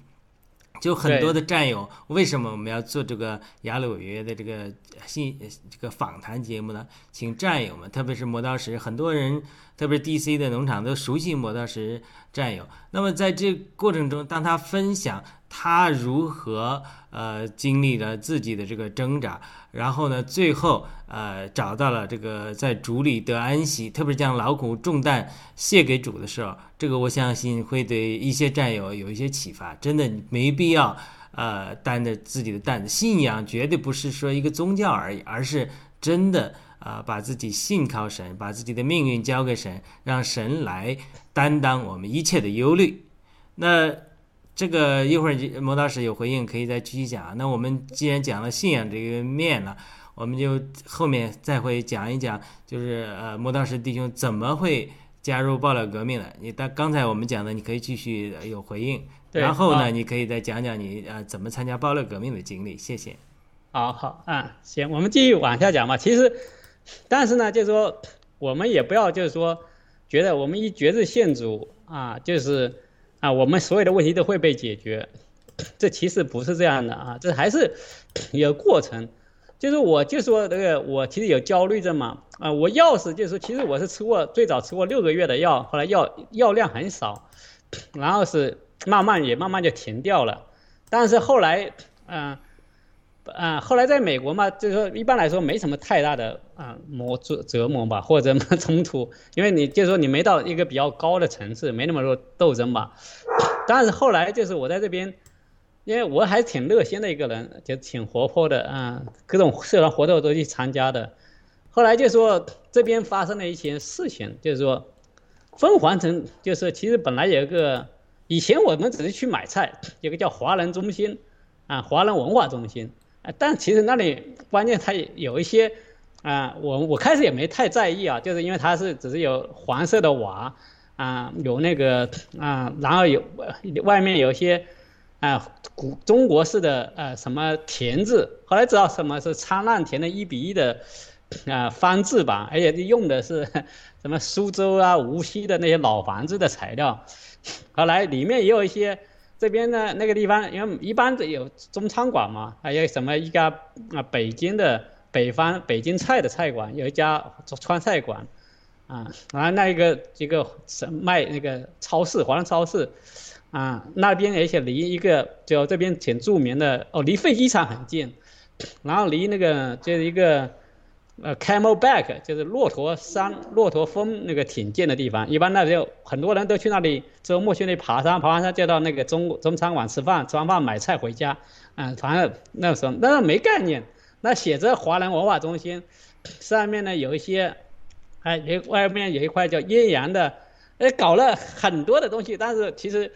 就很多的战友，为什么我们要做这个雅鲁约的这个信这个访谈节目呢？请战友们，特别是磨刀石，很多人，特别是 DC 的农场都熟悉磨刀石战友。那么在这过程中，当他分享。他如何呃经历了自己的这个挣扎，然后呢，最后呃找到了这个在主里得安息，特别是将劳苦重担卸给主的时候，这个我相信会对一些战友有一些启发。真的没必要呃担着自己的担子，信仰绝对不是说一个宗教而已，而是真的啊把自己信靠神，把自己的命运交给神，让神来担当我们一切的忧虑。那。这个一会儿魔导师有回应，可以再继续讲。那我们既然讲了信仰这个面了，我们就后面再会讲一讲，就是呃魔导师弟兄怎么会加入爆料革命的。你但刚才我们讲的，你可以继续有回应。然后呢，你可以再讲讲你呃怎么参加爆料革命的经历。谢谢。好好啊，行，我们继续往下讲吧。其实，但是呢，就是说我们也不要就是说觉得我们一觉知信主啊，就是。啊，我们所有的问题都会被解决，这其实不是这样的啊，这还是有过程。就是我就说这个，我其实有焦虑症嘛，啊，我药是就是，其实我是吃过最早吃过六个月的药，后来药药量很少，然后是慢慢也慢慢就停掉了，但是后来，嗯。啊，后来在美国嘛，就是说一般来说没什么太大的啊磨折折磨吧，或者 冲突，因为你就是说你没到一个比较高的层次，没那么多斗争吧。但是后来就是我在这边，因为我还挺热心的一个人，就挺活泼的啊，各种社团活动都去参加的。后来就说这边发生了一些事情，就是说凤凰城就是其实本来有一个，以前我们只是去买菜，有个叫华人中心啊，华人文化中心。但其实那里关键它有一些，啊，我我开始也没太在意啊，就是因为它是只是有黄色的瓦，啊，有那个啊，然后有外面有一些，啊，古中国式的呃什么田字，后来知道什么是沧浪田的一比一的，啊方字吧，而且用的是什么苏州啊无锡的那些老房子的材料，后来里面也有一些。这边呢，那个地方，因为一般的有中餐馆嘛，还有什么一家啊，北京的北方北京菜的菜馆，有一家川菜馆，啊，然后那一个一个是卖那个超市，华人超市，啊，那边而且离一个就这边挺著名的哦，离飞机场很近，然后离那个就是一个。呃，Camelback 就是骆驼山、骆驼峰那个挺近的地方，一般那就很多人都去那里周末去那里爬山，爬完山就到那个中中餐馆吃饭，吃完饭买菜回家。嗯，反正那时候那没概念，那写着华人文化中心，上面呢有一些，哎，有外面有一块叫阴阳的，哎，搞了很多的东西，但是其实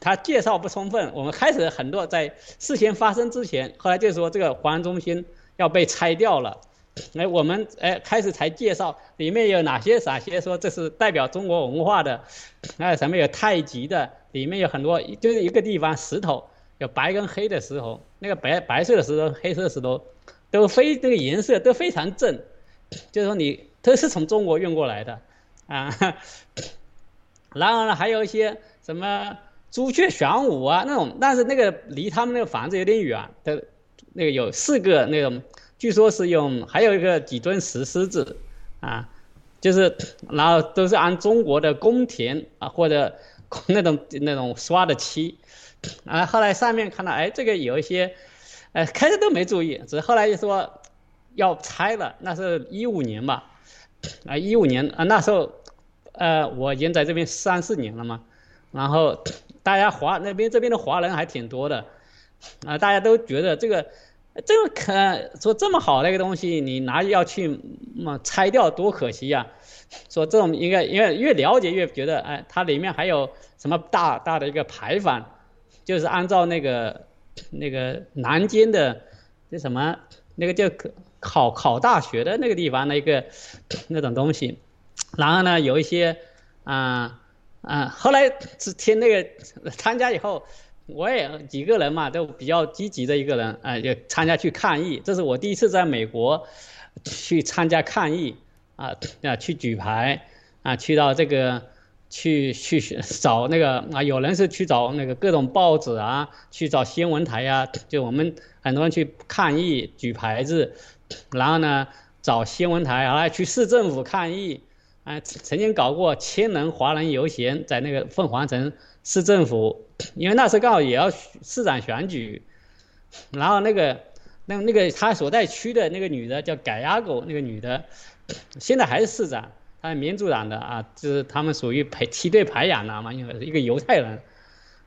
他介绍不充分。我们开始很多在事情发生之前，后来就说这个华人中心要被拆掉了。哎，我们哎开始才介绍里面有哪些哪些说这是代表中国文化的，那什么有太极的，里面有很多就是一个地方石头有白跟黑的石头，那个白白色的石头、黑色的石头都非这个颜色都非常正，就是说你都是从中国运过来的啊。然后呢，还有一些什么朱雀玄武啊那种，但是那个离他们那个房子有点远的，那个有四个那种。据说是用还有一个几尊石狮子，啊，就是然后都是按中国的宫廷啊或者 那种那种刷的漆，啊，后来上面看到哎这个有一些，呃开始都没注意，只是后来就说要拆了，那是一五年吧，啊一五年啊那时候，呃我已经在这边三四年了嘛，然后大家华那边这边的华人还挺多的，啊大家都觉得这个。这个可说这么好的一个东西，你拿要去嘛拆掉多可惜呀！说这种应该因为越了解越觉得，哎，它里面还有什么大大的一个牌坊，就是按照那个那个南京的那什么那个叫考考大学的那个地方的一个那种东西，然后呢有一些啊啊，后来是听那个参加以后。我也几个人嘛，都比较积极的一个人，啊，就参加去抗议。这是我第一次在美国去参加抗议，啊啊，去举牌，啊，去到这个去去找那个啊，有人是去找那个各种报纸啊，去找新闻台啊，就我们很多人去抗议举牌子，然后呢找新闻台，后来去市政府抗议，啊，曾经搞过千人华人游行，在那个凤凰城。市政府，因为那时候刚好也要市长选举，然后那个那那个他所在区的那个女的叫改亚狗，那个女的现在还是市长，她是民主党的啊，就是他们属于排梯队排养的嘛，因为一个犹太人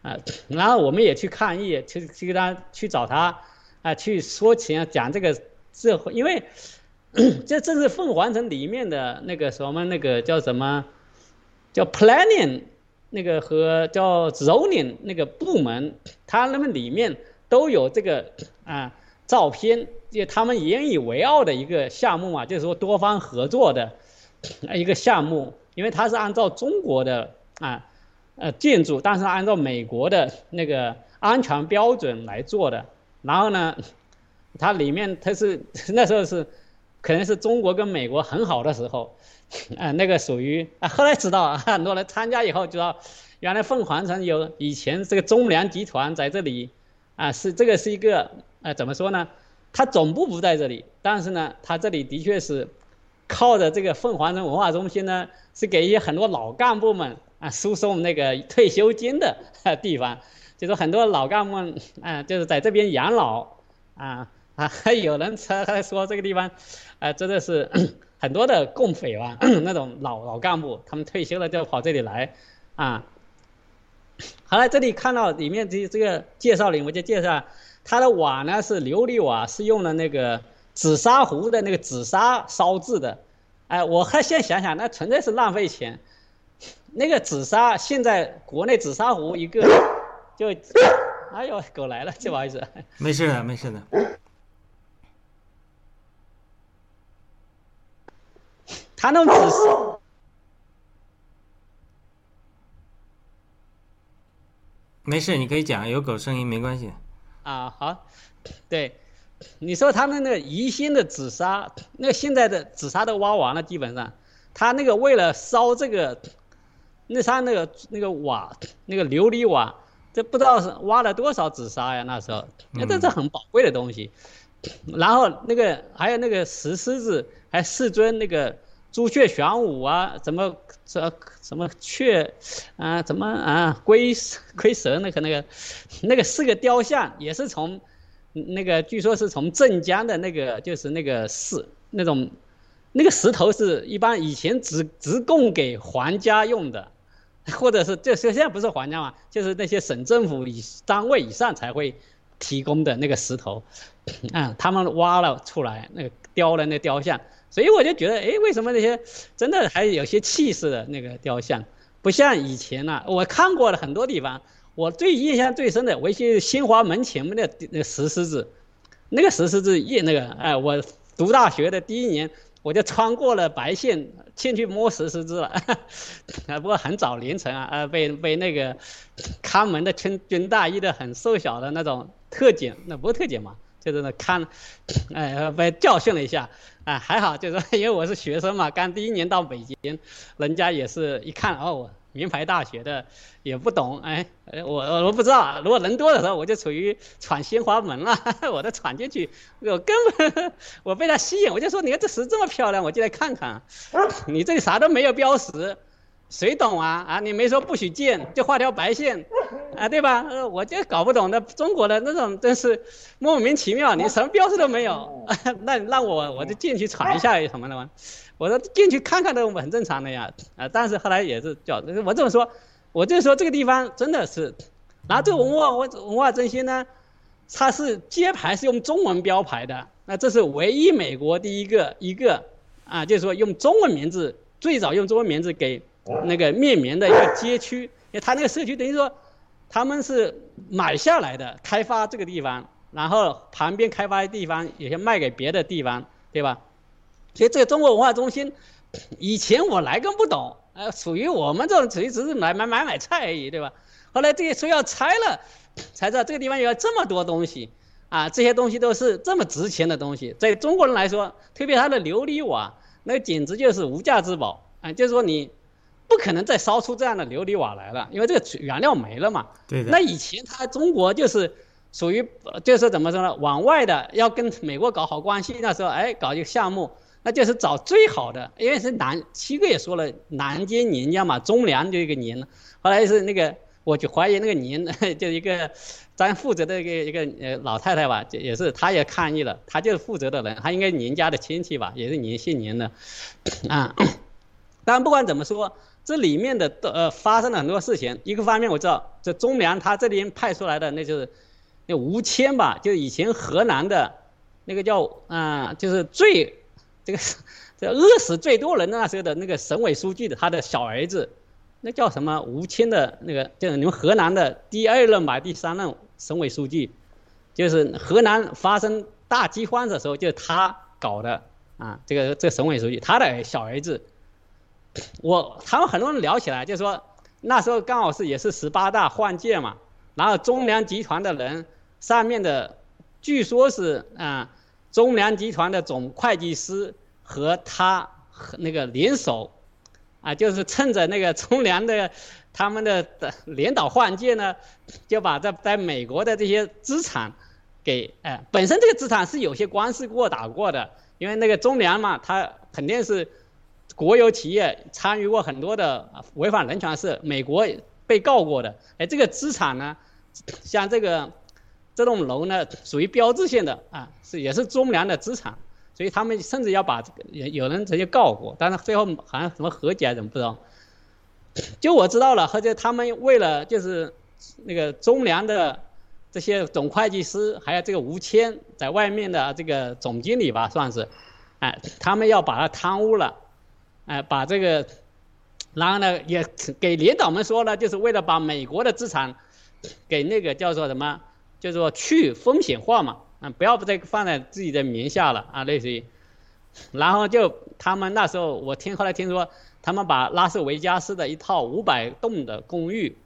啊，然后我们也去抗议，去去跟他去找他啊，去说情讲这个这，因为 这这是凤凰城里面的那个什么那个叫什么叫 planning。那个和叫 zoning 那个部门，他们里面都有这个啊照片，就他们引以为傲的一个项目嘛，就是说多方合作的一个项目，因为它是按照中国的啊呃建筑，但是按照美国的那个安全标准来做的。然后呢，它里面它是 那时候是可能是中国跟美国很好的时候。啊，那个属于啊，后来知道，很多人参加以后知道，原来凤凰城有以前这个中粮集团在这里，啊，是这个是一个啊，怎么说呢？它总部不在这里，但是呢，它这里的确是靠着这个凤凰城文化中心呢，是给一些很多老干部们啊输送那个退休金的 地方，就是很多老干部们啊，就是在这边养老啊啊，还有人还还说这个地方，啊，真的是。很多的共匪吧，那种老老干部，他们退休了就跑这里来，啊，好了，这里看到里面这这个介绍里，我就介绍，它的瓦呢是琉璃瓦，是用了那个紫砂壶的那个紫砂烧制的，哎，我还现在想想，那纯粹是浪费钱，那个紫砂现在国内紫砂壶一个就，哎呦，狗来了，不好意思，没事的，没事的。他那种紫砂，没事，你可以讲，有狗声音没关系。啊，好，对，你说他们那个宜兴的紫砂，那现在的紫砂都挖完了，基本上，他那个为了烧这个，那他那个那个瓦，那个琉璃瓦，这不知道是挖了多少紫砂呀？那时候，那这是很宝贵的东西。然后那个还有那个石狮子，还世尊那个。朱雀玄武啊，怎么这什么雀啊，怎么啊龟龟蛇那个那个那个四个雕像也是从那个据说是从镇江的那个就是那个石那种那个石头是一般以前只只供给皇家用的，或者是就现在不是皇家嘛，就是那些省政府以单位以上才会提供的那个石头，啊，他们挖了出来那个雕的那雕像。所以我就觉得，哎，为什么那些真的还有些气势的那个雕像，不像以前呢？我看过了很多地方，我最印象最深的，我去新华门前面的那石狮子，那个石狮子一那个，哎，我读大学的第一年，我就穿过了白线进去摸石狮子了，啊，不过很早凌晨啊，呃，被被那个看门的穿军大衣的很瘦小的那种特警，那不是特警嘛，就是那看，哎，被教训了一下。啊，还好，就是说，因为我是学生嘛，刚第一年到北京，人家也是一看哦，名牌大学的，也不懂，哎，我我不知道，如果人多的时候，我就处于闯新华门了，我都闯进去，我根本我被他吸引，我就说，你看这石这么漂亮，我就来看看，你这里啥都没有标识。谁懂啊啊！你没说不许建，就画条白线，啊，对吧？呃，我就搞不懂那中国的那种，真是莫名其妙。你什么标识都没有，那让我我就进去闯一下什么的吗？我说进去看看都很正常的呀。啊，但是后来也是叫我这么说，我就说这个地方真的是，然后这个文化文文化中心呢，它是揭牌是用中文标牌的，那这是唯一美国第一个一个啊，就是说用中文名字，最早用中文名字给。那个命名的一个街区，因为他那个社区等于说，他们是买下来的，开发这个地方，然后旁边开发的地方有些卖给别的地方，对吧？所以这个中国文化中心，以前我来更不懂，呃，属于我们这种属于只是买买买买菜而已，对吧？后来这些说要拆了，才知道这个地方有这么多东西，啊，这些东西都是这么值钱的东西，在中国人来说，特别它的琉璃瓦，那简直就是无价之宝啊，就是说你。不可能再烧出这样的琉璃瓦来了，因为这个原料没了嘛。对的。那以前他中国就是属于，就是怎么说呢？往外的要跟美国搞好关系，那时候哎搞一个项目，那就是找最好的，因为是南七哥也说了，南京宁家嘛，中粮就一个宁，后来是那个我就怀疑那个宁 就一个咱负责的一个一个呃老太太吧，也是她也抗议了，她就是负责的人，她应该宁家的亲戚吧，也是宁姓宁的，啊，但不管怎么说，这里面的呃发生了很多事情。一个方面我知道，这中粮他这边派出来的那就是那吴谦吧，就是以前河南的那个叫啊，就是最这个这饿死最多人那时候的那个省委书记的他的小儿子。那叫什么吴谦的那个，就是你们河南的第二任吧，第三任省委书记，就是河南发生大饥荒的时候，就是他搞的啊。这个这个省委书记，他的小儿子，我他们很多人聊起来，就说那时候刚好是也是十八大换届嘛，然后中粮集团的人上面的，据说是啊，中粮集团的总会计师和他和那个联手。啊，就是趁着那个中粮的他们的的 领导换届呢，就把在在美国的这些资产给哎，本身这个资产是有些官司过打过的，因为那个中粮嘛，它肯定是国有企业参与过很多的违反人权事，美国被告过的。哎，这个资产呢，像这个这栋楼呢，属于标志性的啊，是也是中粮的资产。所以他们甚至要把这个有有人直接告过，但是最后好像什么和解怎么不知道。就我知道了，或者他们为了就是那个中粮的这些总会计师，还有这个吴谦在外面的这个总经理吧，算是，哎，他们要把他贪污了，哎，把这个，然后呢也给领导们说了，就是为了把美国的资产给那个叫做什么，叫做去风险化嘛。啊，不要再放在自己的名下了啊，类似于，然后就他们那时候，我听后来听说，他们把拉斯维加斯的一套五百栋的公寓，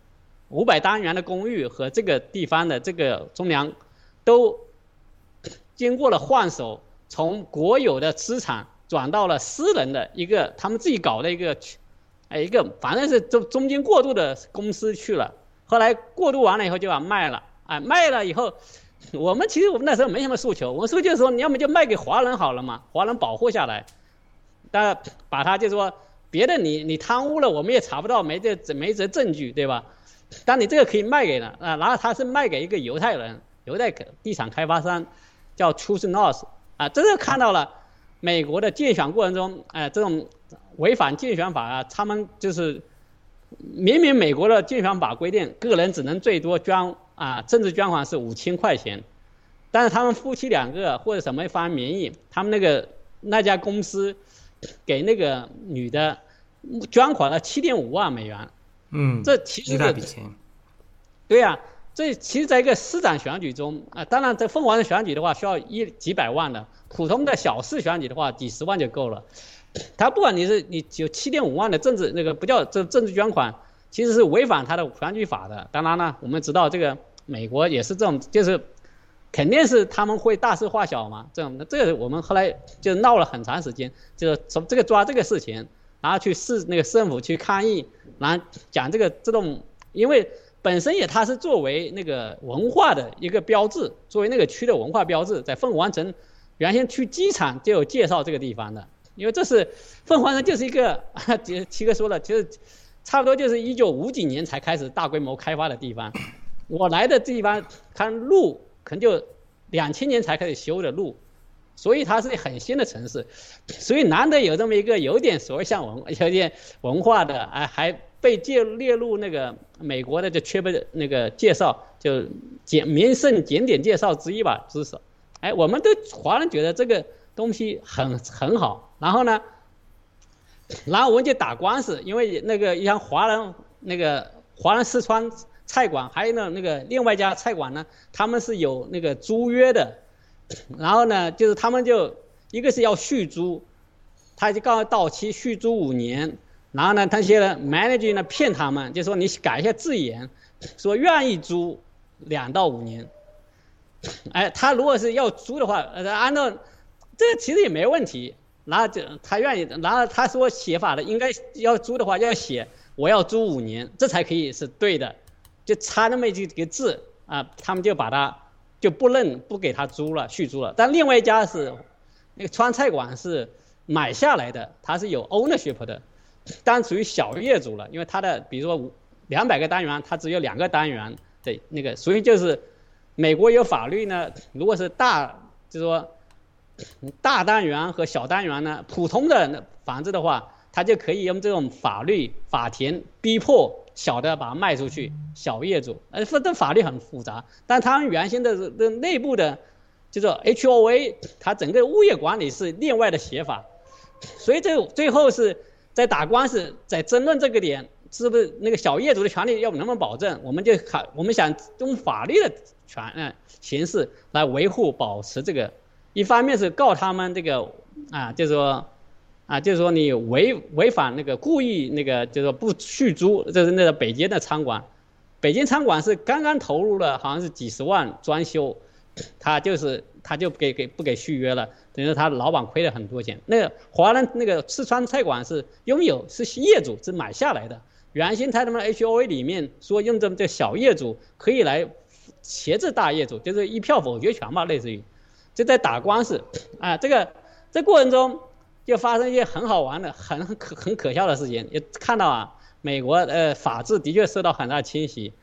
五百单元的公寓和这个地方的这个中粮，都经过了换手，从国有的资产转到了私人的一个他们自己搞的一个，哎一个反正是中中间过渡的公司去了，后来过渡完了以后就把卖了，哎卖了以后。我们其实我们那时候没什么诉求，我们诉求说你要么就卖给华人好了嘛，华人保护下来，但把他就说别的你你贪污了，我们也查不到，没这没这证据，对吧？但你这个可以卖给了啊，然后他是卖给一个犹太人，犹太地产开发商，叫 Truth North 啊，这个看到了美国的竞选过程中，哎，这种违反竞选法啊，他们就是明明美国的竞选法规定个人只能最多捐。啊，政治捐款是五千块钱，但是他们夫妻两个或者什么一方名义，他们那个那家公司给那个女的捐款了七点五万美元。嗯，这其实一大笔钱。对呀，这其实在一个市长选举中啊，当然在凤凰的选举的话需要一几百万的，普通的小市选举的话几十万就够了。他不管你是你有七点五万的政治那个不叫这政治捐款。其实是违反他的选举法的。当然呢，我们知道这个美国也是这种，就是肯定是他们会大事化小嘛。这种，这个我们后来就闹了很长时间，就是从这个抓这个事情，然后去市那个市政府去抗议，然后讲这个这种，因为本身也它是作为那个文化的一个标志，作为那个区的文化标志，在凤凰城原先去机场就有介绍这个地方的，因为这是凤凰城就是一个，七哥说了，就是。差不多就是一九五几年才开始大规模开发的地方，我来的地方看路可能就两千年才开始修的路，所以它是很新的城市，所以难得有这么一个有点所谓像文有点文化的，哎，还被介列入那个美国的就缺不那个介绍，就简名胜景点介绍之一吧，至少，哎，我们都华人觉得这个东西很很好，然后呢？然后我们就打官司，因为那个像华人那个华人四川菜馆，还有呢那个另外一家菜馆呢，他们是有那个租约的，然后呢就是他们就一个是要续租，他就告诉到期续租五年，然后呢他些 manager 呢骗他们，就说你改一下字眼，说愿意租两到五年，哎，他如果是要租的话，呃按照这个其实也没问题。然后就他愿意，然后他说写法的应该要租的话要写我要租五年，这才可以是对的，就差那么几个字啊，他们就把他就不认不给他租了续租了。但另外一家是那个川菜馆是买下来的，他是有 ownership 的，当属于小业主了，因为他的比如说两百个单元，它只有两个单元的那个，所以就是美国有法律呢，如果是大，就是说大单元和小单元呢，普通的房子的话，它就可以用这种法律法庭逼迫小的把它卖出去，小业主，呃，这这法律很复杂，但他们原先的这内部的，就是 HOA，它整个物业管理是另外的写法，所以这最后是在打官司，在争论这个点。是不是那个小业主的权利要能不能保证？我们就看，我们想用法律的权嗯形式来维护保持这个。一方面是告他们这个啊，就是说啊，就是说你违违反那个故意那个，就是说不续租，就是那个北京的餐馆，北京餐馆是刚刚投入了好像是几十万装修，他就是他就给给不给续约了，等于他老板亏了很多钱。那个华人那个四川菜馆是拥有是业主是买下来的。原先他们 H O A 里面说用这么这小业主可以来挟制大业主，就是一票否决权嘛，类似于，就在打官司啊。这个这过程中就发生一些很好玩的、很可很可笑的事情。也看到啊，美国呃法治的确受到很大侵袭，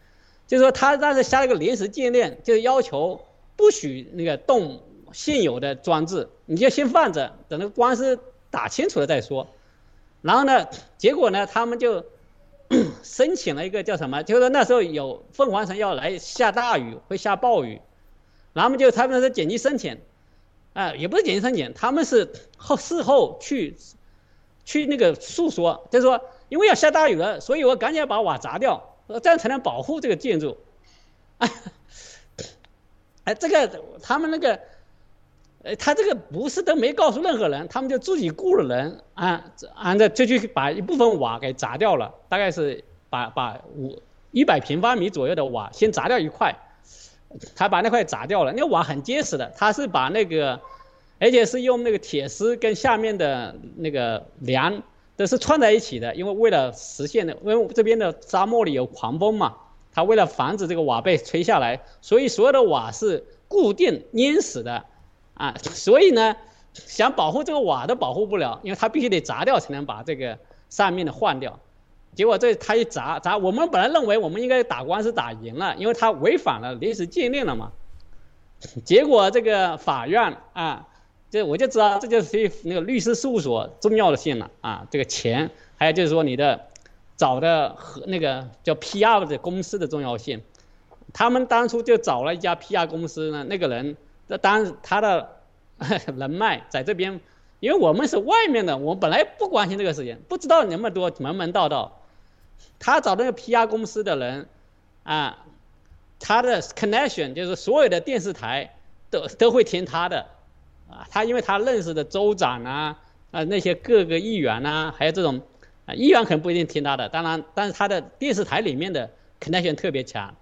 就是说他当时下了个临时禁令，就是要求不许那个动现有的装置，你就先放着，等那个官司打清楚了再说。然后呢，结果呢，他们就。申请了一个叫什么？就是说那时候有凤凰城要来下大雨，会下暴雨，然后就他们是紧急申请，啊，也不是紧急申请，他们是后事后去去那个诉说，就是说因为要下大雨了，所以我赶紧把瓦砸掉，这样才能保护这个建筑。哎，这个他们那个。呃，他这个不是都没告诉任何人，他们就自己雇了人啊，按照就去把一部分瓦给砸掉了，大概是把把五一百平方米左右的瓦先砸掉一块，他把那块砸掉了，那瓦很结实的，他是把那个，而且是用那个铁丝跟下面的那个梁都是串在一起的，因为为了实现的，因为这边的沙漠里有狂风嘛，他为了防止这个瓦被吹下来，所以所有的瓦是固定粘死的。啊，所以呢，想保护这个瓦都保护不了，因为它必须得砸掉才能把这个上面的换掉。结果这他一砸砸，我们本来认为我们应该打官司打赢了，因为他违反了临时禁令了嘛。结果这个法院啊，这我就知道这就是那个律师事务所重要的性了啊，这个钱，还有就是说你的找的和那个叫 PR 的公司的重要性。他们当初就找了一家 PR 公司呢，那个人。那当，他的 人脉在这边，因为我们是外面的，我本来不关心这个事情，不知道那么多门门道道。他找那个 PR 公司的人，啊，他的 connection 就是所有的电视台都都会听他的，啊，他因为他认识的州长啊，啊那些各个议员呐，还有这种，啊议员可能不一定听他的，当然，但是他的电视台里面的 connection 特别强。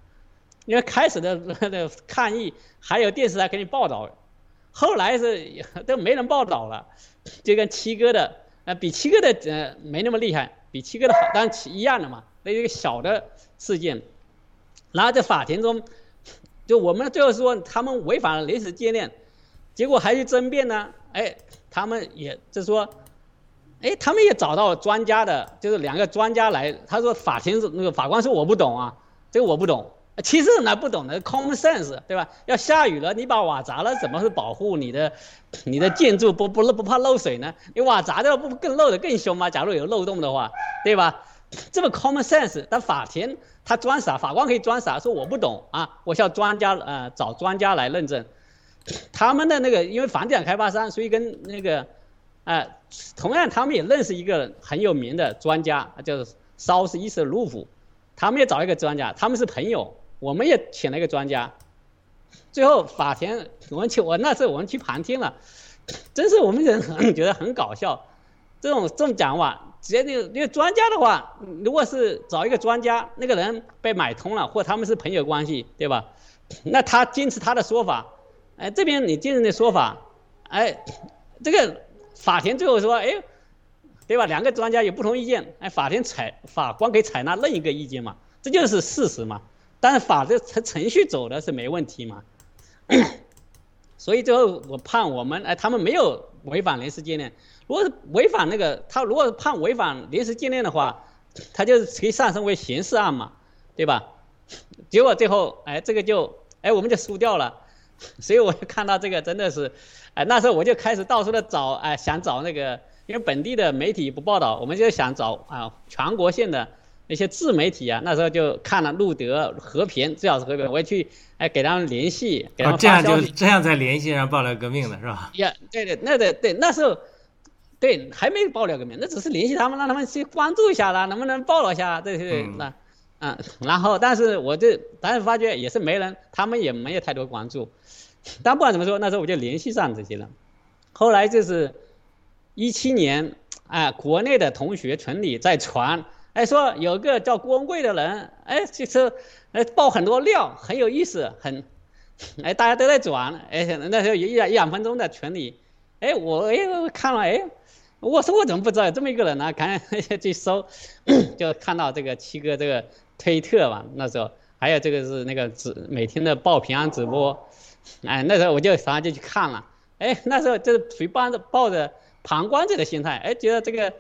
因为开始的 那抗议还有电视台给你报道，后来是 都没人报道了，就跟七哥的呃比七哥的呃没那么厉害，比七哥的好，当然一样的嘛，那一个小的事件，然后在法庭中，就我们最后说他们违反了临时戒令，结果还去争辩呢，哎，他们也就是说，哎，他们也找到专家的，就是两个专家来，他说法庭是那个法官说我不懂啊，这个我不懂。其实那不懂的 common sense，对吧？要下雨了，你把瓦砸了，怎么是保护你的，你的建筑不不漏不怕漏水呢？你瓦砸掉不更漏的更凶吗？假如有漏洞的话，对吧？这么 common sense，但法庭他装傻，法官可以装傻，说我不懂啊，我需要专家呃找专家来认证。他们的那个因为房地产开发商，所以跟那个，呃，同样他们也认识一个很有名的专家，叫烧是伊斯卢夫，他们也找一个专家，他们是朋友。我们也请了一个专家，最后法庭我们去，我那时候我们去旁听了，真是我们人 觉得很搞笑。这种这种讲话，直接那个那个专家的话，如果是找一个专家，那个人被买通了，或他们是朋友关系，对吧？那他坚持他的说法，哎，这边你坚持的说法，哎，这个法庭最后说，哎，对吧？两个专家有不同意见，哎，法庭采法官可以采纳另一个意见嘛？这就是事实嘛？但是法这程程序走的是没问题嘛，所以最后我判我们哎，他们没有违反临时禁令。如果是违反那个，他如果判违反临时禁令的话，他就是可以上升为刑事案嘛。对吧？结果最后哎，这个就哎我们就输掉了，所以我就看到这个真的是，哎那时候我就开始到处的找哎想找那个，因为本地的媒体不报道，我们就想找啊全国性的。那些自媒体啊，那时候就看了路德、和平，最好是和平，我也去哎给他们联系，给他们发消息，这样才联系上爆料革命的是吧？呀，对对，那对对，那时候，对还没爆料革命，那只是联系他们，让他们去关注一下啦，能不能报道一下这些那，嗯，然后但是我就但是发觉也是没人，他们也没有太多关注，但不管怎么说，那时候我就联系上这些人，后来就是一七年，哎，国内的同学群里在传。哎，说有个叫郭文贵的人，哎，就是哎爆很多料，很有意思，很，哎，大家都在转，哎，那时候一两一两分钟的群里，哎，我哎看了，哎，我说我怎么不知道有这么一个人呢？赶紧 去搜，就看到这个七哥这个推特嘛，那时候还有这个是那个直每天的报平安直播，哎，那时候我就马上就去看了，哎，那时候就是属于抱着抱着旁观者的心态，哎，觉得这个。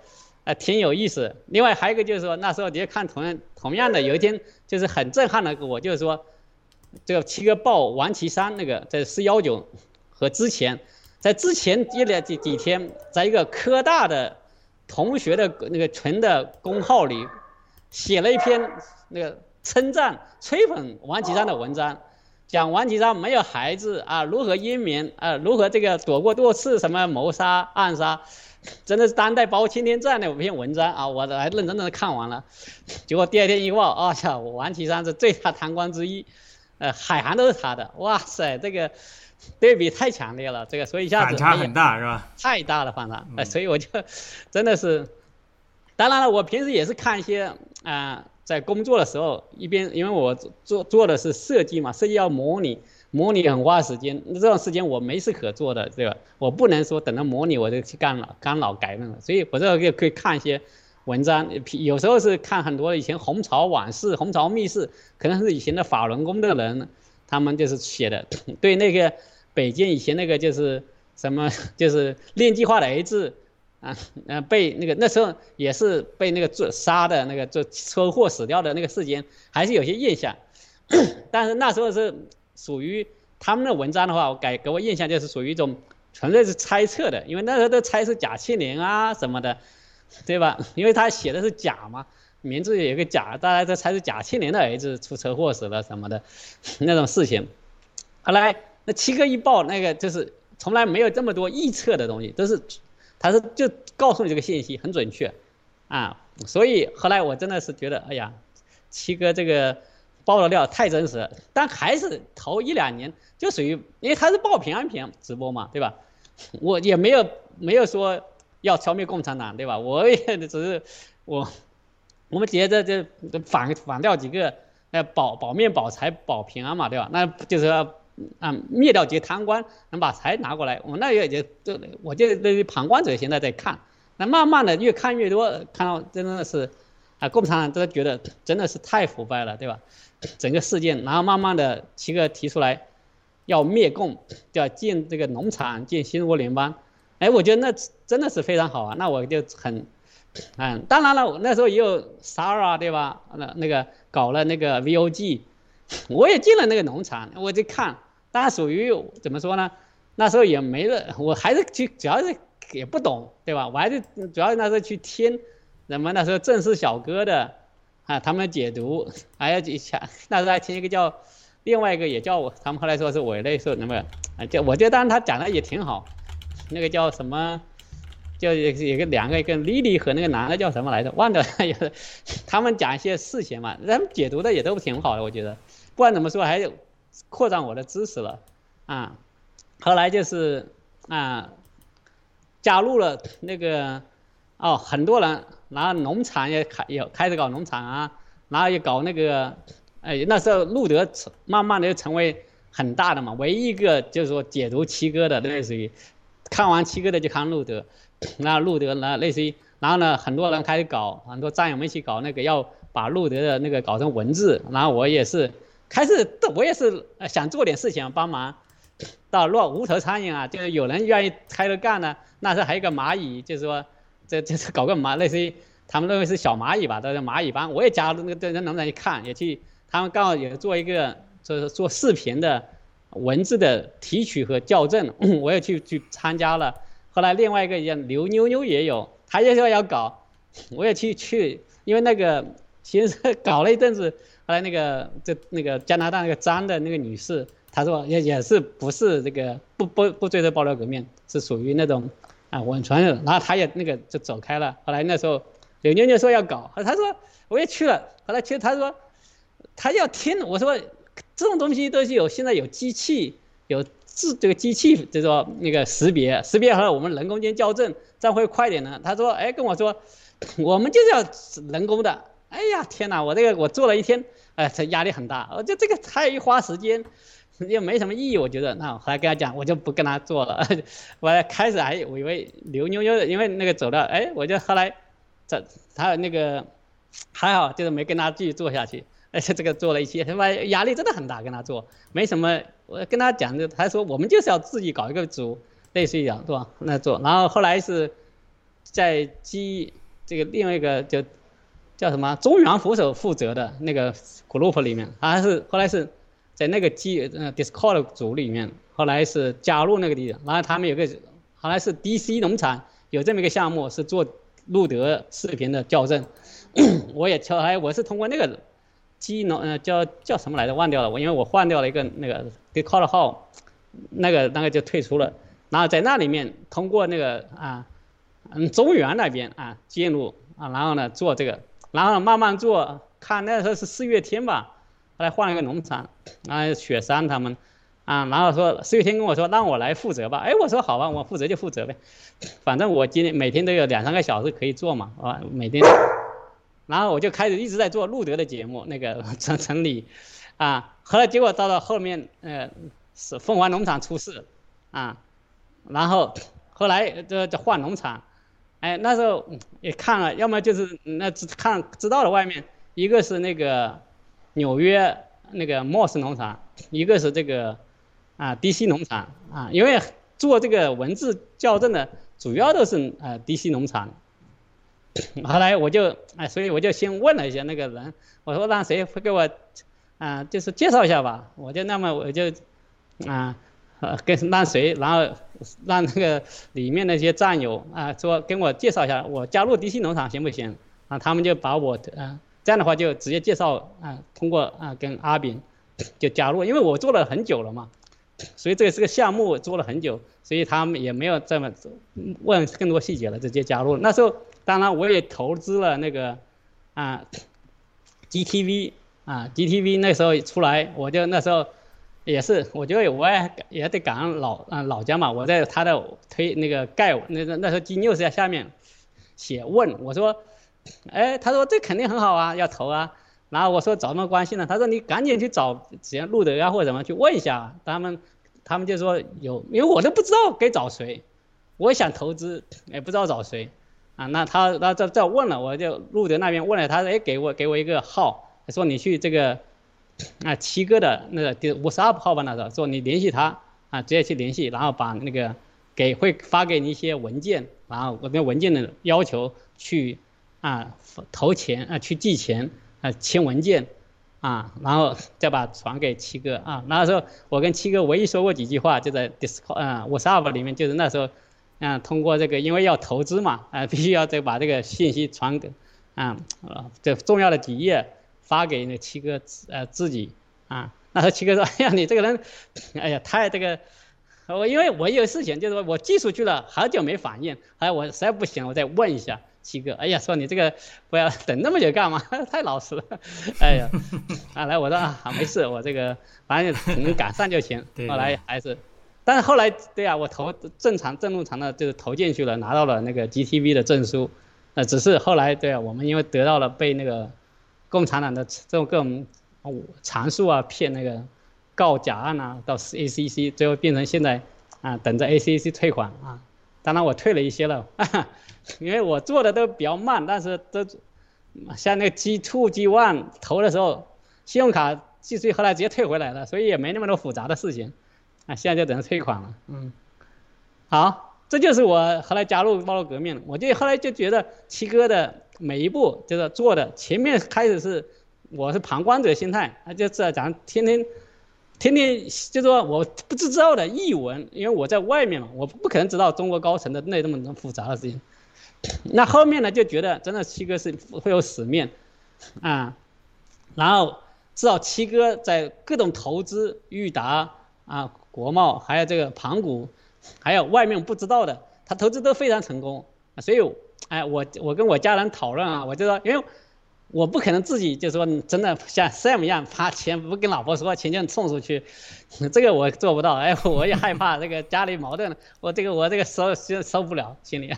啊，挺有意思。另外还有一个就是说，那时候你看同样同样的，有一天就是很震撼的，我就是说，这个七哥报王岐山那个在四幺九和之前，在之前一连几几天，在一个科大的同学的那个群的公号里，写了一篇那个称赞吹捧王岐山的文章，讲王岐山没有孩子啊，如何英明啊，如何这个躲过多次什么谋杀暗杀。真的是当代包青天这样的一篇文章啊，我还认认真真的看完了。结果第二天一报，啊，操，王岐山是最大贪官之一，呃，海涵都是他的。哇塞，这个对比太强烈了，这个所以一下子反差很大是吧？太大了反差，呃，所以我就真的是，当然了，我平时也是看一些啊，在工作的时候一边，因为我做做的是设计嘛，设计要模拟。模拟很花时间，那这段时间我没事可做的，对吧？我不能说等着模拟我就去干了，干扰改那个，所以我这个可以看一些文章，有时候是看很多以前红潮往事、红潮秘事，可能是以前的法轮功的人，他们就是写的，对那个北京以前那个就是什么，就是练计划的儿子啊，呃，被那个那时候也是被那个做杀的那个做车祸死掉的那个事件，还是有些印象，但是那时候是。属于他们的文章的话，我给给我印象就是属于一种纯粹是猜测的，因为那时候都猜是贾庆林啊什么的，对吧？因为他写的是贾嘛，名字有一个贾，大家都猜是贾庆林的儿子出车祸死了什么的，那种事情。后来那七哥一报，那个就是从来没有这么多臆测的东西，都是他是就告诉你这个信息很准确啊，所以后来我真的是觉得，哎呀，七哥这个。爆的料太真实，但还是头一两年就属于，因为他是报平安平安直播嘛，对吧？我也没有没有说要消灭共产党，对吧？我也只是我我们觉得这反反掉几个，呃，保保命保财保平安嘛，对吧？那就是要啊灭掉这些贪官，能把财拿过来。我那也就就我就那些旁观者现在在看，那慢慢的越看越多，看到真的是啊，共产党都觉得真的是太腐败了，对吧？整个事件，然后慢慢的七哥提出来，要灭共，要建这个农场，建新中国联邦。哎，我觉得那真的是非常好啊。那我就很，嗯，当然了，我那时候也有 Sara 对吧？那那个搞了那个 VOG，我也进了那个农场，我就看，但属于怎么说呢？那时候也没了，我还是去，主要是也不懂，对吧？我还是主要那时候去听，什么那时候正式小哥的。啊，他们解读还要去想，那时候还听一个叫，另外一个也叫我，他们后来说是伪类说那么，啊，就我觉得当然他讲的也挺好，那个叫什么，就有有个两个一个 Lily 和那个男的叫什么来着，忘掉了，他们讲一些事情嘛，他们解读的也都挺好的，我觉得，不管怎么说，还有扩展我的知识了，啊，后来就是啊，加入了那个，哦，很多人。然后农场也开也开始搞农场啊，然后也搞那个，哎，那时候路德慢慢的就成为很大的嘛，唯一一个就是说解读七哥的，类似于看完七哥的就看路德，那路德呢类似于，然后呢很多人开始搞，很多战友们一起搞那个要把路德的那个搞成文字，然后我也是开始我也是想做点事情帮忙，到乱无头苍蝇啊，就是有人愿意开了干呢，那时候还有个蚂蚁，就是说。这这是搞个蚂？类似于他们认为是小蚂蚁吧，都是蚂蚁帮，我也加入那个在那农场一看，也去，他们刚好也做一个就是做视频的文字的提取和校正，我也去去参加了。后来另外一个叫刘妞妞也有，她也说要搞，我也去去，因为那个其实搞了一阵子，后来那个这那个加拿大那个张的那个女士，她说也也是不是这个不不不追着爆料革命，是属于那种啊稳传的，然后她也那个就走开了。后来那时候柳妞妞说要搞，她说我也去了，后来去她说她要听，我说这种东西都是有现在有机器有。是这个机器，就是说那个识别，识别和，我们人工间校正，这样会快点呢。他说，哎，跟我说，我们就是要人工的。哎呀，天哪，我这个我做了一天，哎，这压力很大。我就这个太花时间，又没什么意义，我觉得。那后来跟他讲，我就不跟他做了。我开始还我以为刘妞妞的，因为那个走了，哎，我就后来这他那个还好，就是没跟他继续做下去。而 且这个做了一些，他妈压力真的很大，跟他做没什么。我跟他讲的，他说我们就是要自己搞一个组，类似于讲对吧？那做，然后后来是在基这个另外一个就叫什么中原扶手负责的那个 group 里面，还是后来是在那个基呃 Discord 组里面，后来是加入那个地方，然后他们有个后来是 DC 农场有这么一个项目是做路德视频的校正，我也后来我是通过那个。基农呃叫叫什么来着？忘掉了我，因为我换掉了一个那个 Discord 号，那个那个就退出了。然后在那里面通过那个啊，嗯中原那边啊进入啊，然后呢做这个，然后慢慢做，看那时候是四月天吧，后来换了一个农场，啊雪山他们啊，然后说四月天跟我说让我来负责吧，哎我说好吧，我负责就负责呗，反正我今天每天都有两三个小时可以做嘛，啊每天。然后我就开始一直在做路德的节目，那个城城里，啊，后来结果到了后面，呃，是凤凰农场出事，啊，然后后来这这换农场，哎，那时候也看了，要么就是那只看知道了外面，一个是那个纽约那个莫斯农场，一个是这个啊 DC 农场啊，因为做这个文字校正的主要都是呃 DC 农场。后来我就哎，所以我就先问了一下那个人，我说让谁给我，啊，就是介绍一下吧。我就那么我就，啊，跟让谁，然后让那个里面那些战友啊，说跟我介绍一下，我加入 DC 农场行不行？啊，他们就把我，啊，这样的话就直接介绍啊，通过啊跟阿炳就加入，因为我做了很久了嘛，所以这个是个项目做了很久，所以他们也没有这么问更多细节了，直接加入。那时候。当然，我也投资了那个，啊，GTV 啊，GTV 那时候出来，我就那时候也是，我觉得我也也得感恩老啊老家嘛，我在他的推那个盖那那那时候 G News 在下面写问我说，哎，他说这肯定很好啊，要投啊，然后我说找什么关系呢？他说你赶紧去找只要路德啊或者什么去问一下，他们他们就说有，因为我都不知道该找谁，我想投资也不知道找谁。啊，那他他这这问了，我就路德那边问了，他说，哎，给我给我一个号，说你去这个，啊七哥的那个第五十二号吧，那时候说你联系他，啊直接去联系，然后把那个给会发给你一些文件，然后我跟文件的要求去，啊投钱啊去寄钱啊签文件，啊然后再把传给七哥啊，那时候我跟七哥唯一说过几句话，就在 Discord 啊五十二里面，就是那时候。啊，通过这个，因为要投资嘛，啊，必须要再把这个信息传给，啊，这重要的几页发给那七哥呃自己，啊，那时候七哥说，哎呀，你这个人，哎呀，太这个，我因为我有事情，就是说我寄出去了，好久没反应，哎，我实在不行，我再问一下七哥，哎呀，说你这个不要等那么久干嘛？太老实了，哎呀，啊，来，我说啊，没事，我这个反正能赶上就行，后来还是。但是后来，对呀，我投正常正路长的，就是投进去了，拿到了那个 GTV 的证书，呃，只是后来，对啊，我们因为得到了被那个共产党的这种各种阐述啊骗那个告假案啊，到 ACC，最后变成现在啊等着 ACC 退款啊。当然我退了一些了，因为我做的都比较慢，但是都像那个 G Two、G One 投的时候，信用卡继续后来直接退回来了，所以也没那么多复杂的事情。啊，现在就等着退款了。嗯，好，这就是我后来加入暴露革命。我就后来就觉得七哥的每一步就是做的，前面开始是我是旁观者心态，啊，就是咱天天天天就是说我不知道的译文，因为我在外面嘛，我不可能知道中国高层的那那么复杂的事情。那后面呢，就觉得真的七哥是会有使命，啊，然后知道七哥在各种投资，裕达啊、国贸，还有这个盘古，还有外面不知道的，他投资都非常成功，所以，哎，我我跟我家人讨论啊，我就说，因为我不可能自己就说真的像 Sam 一样把钱不跟老婆说，钱就送出去，这个我做不到，哎，我也害怕这个家里矛盾，我这个我这个受受受不了心里，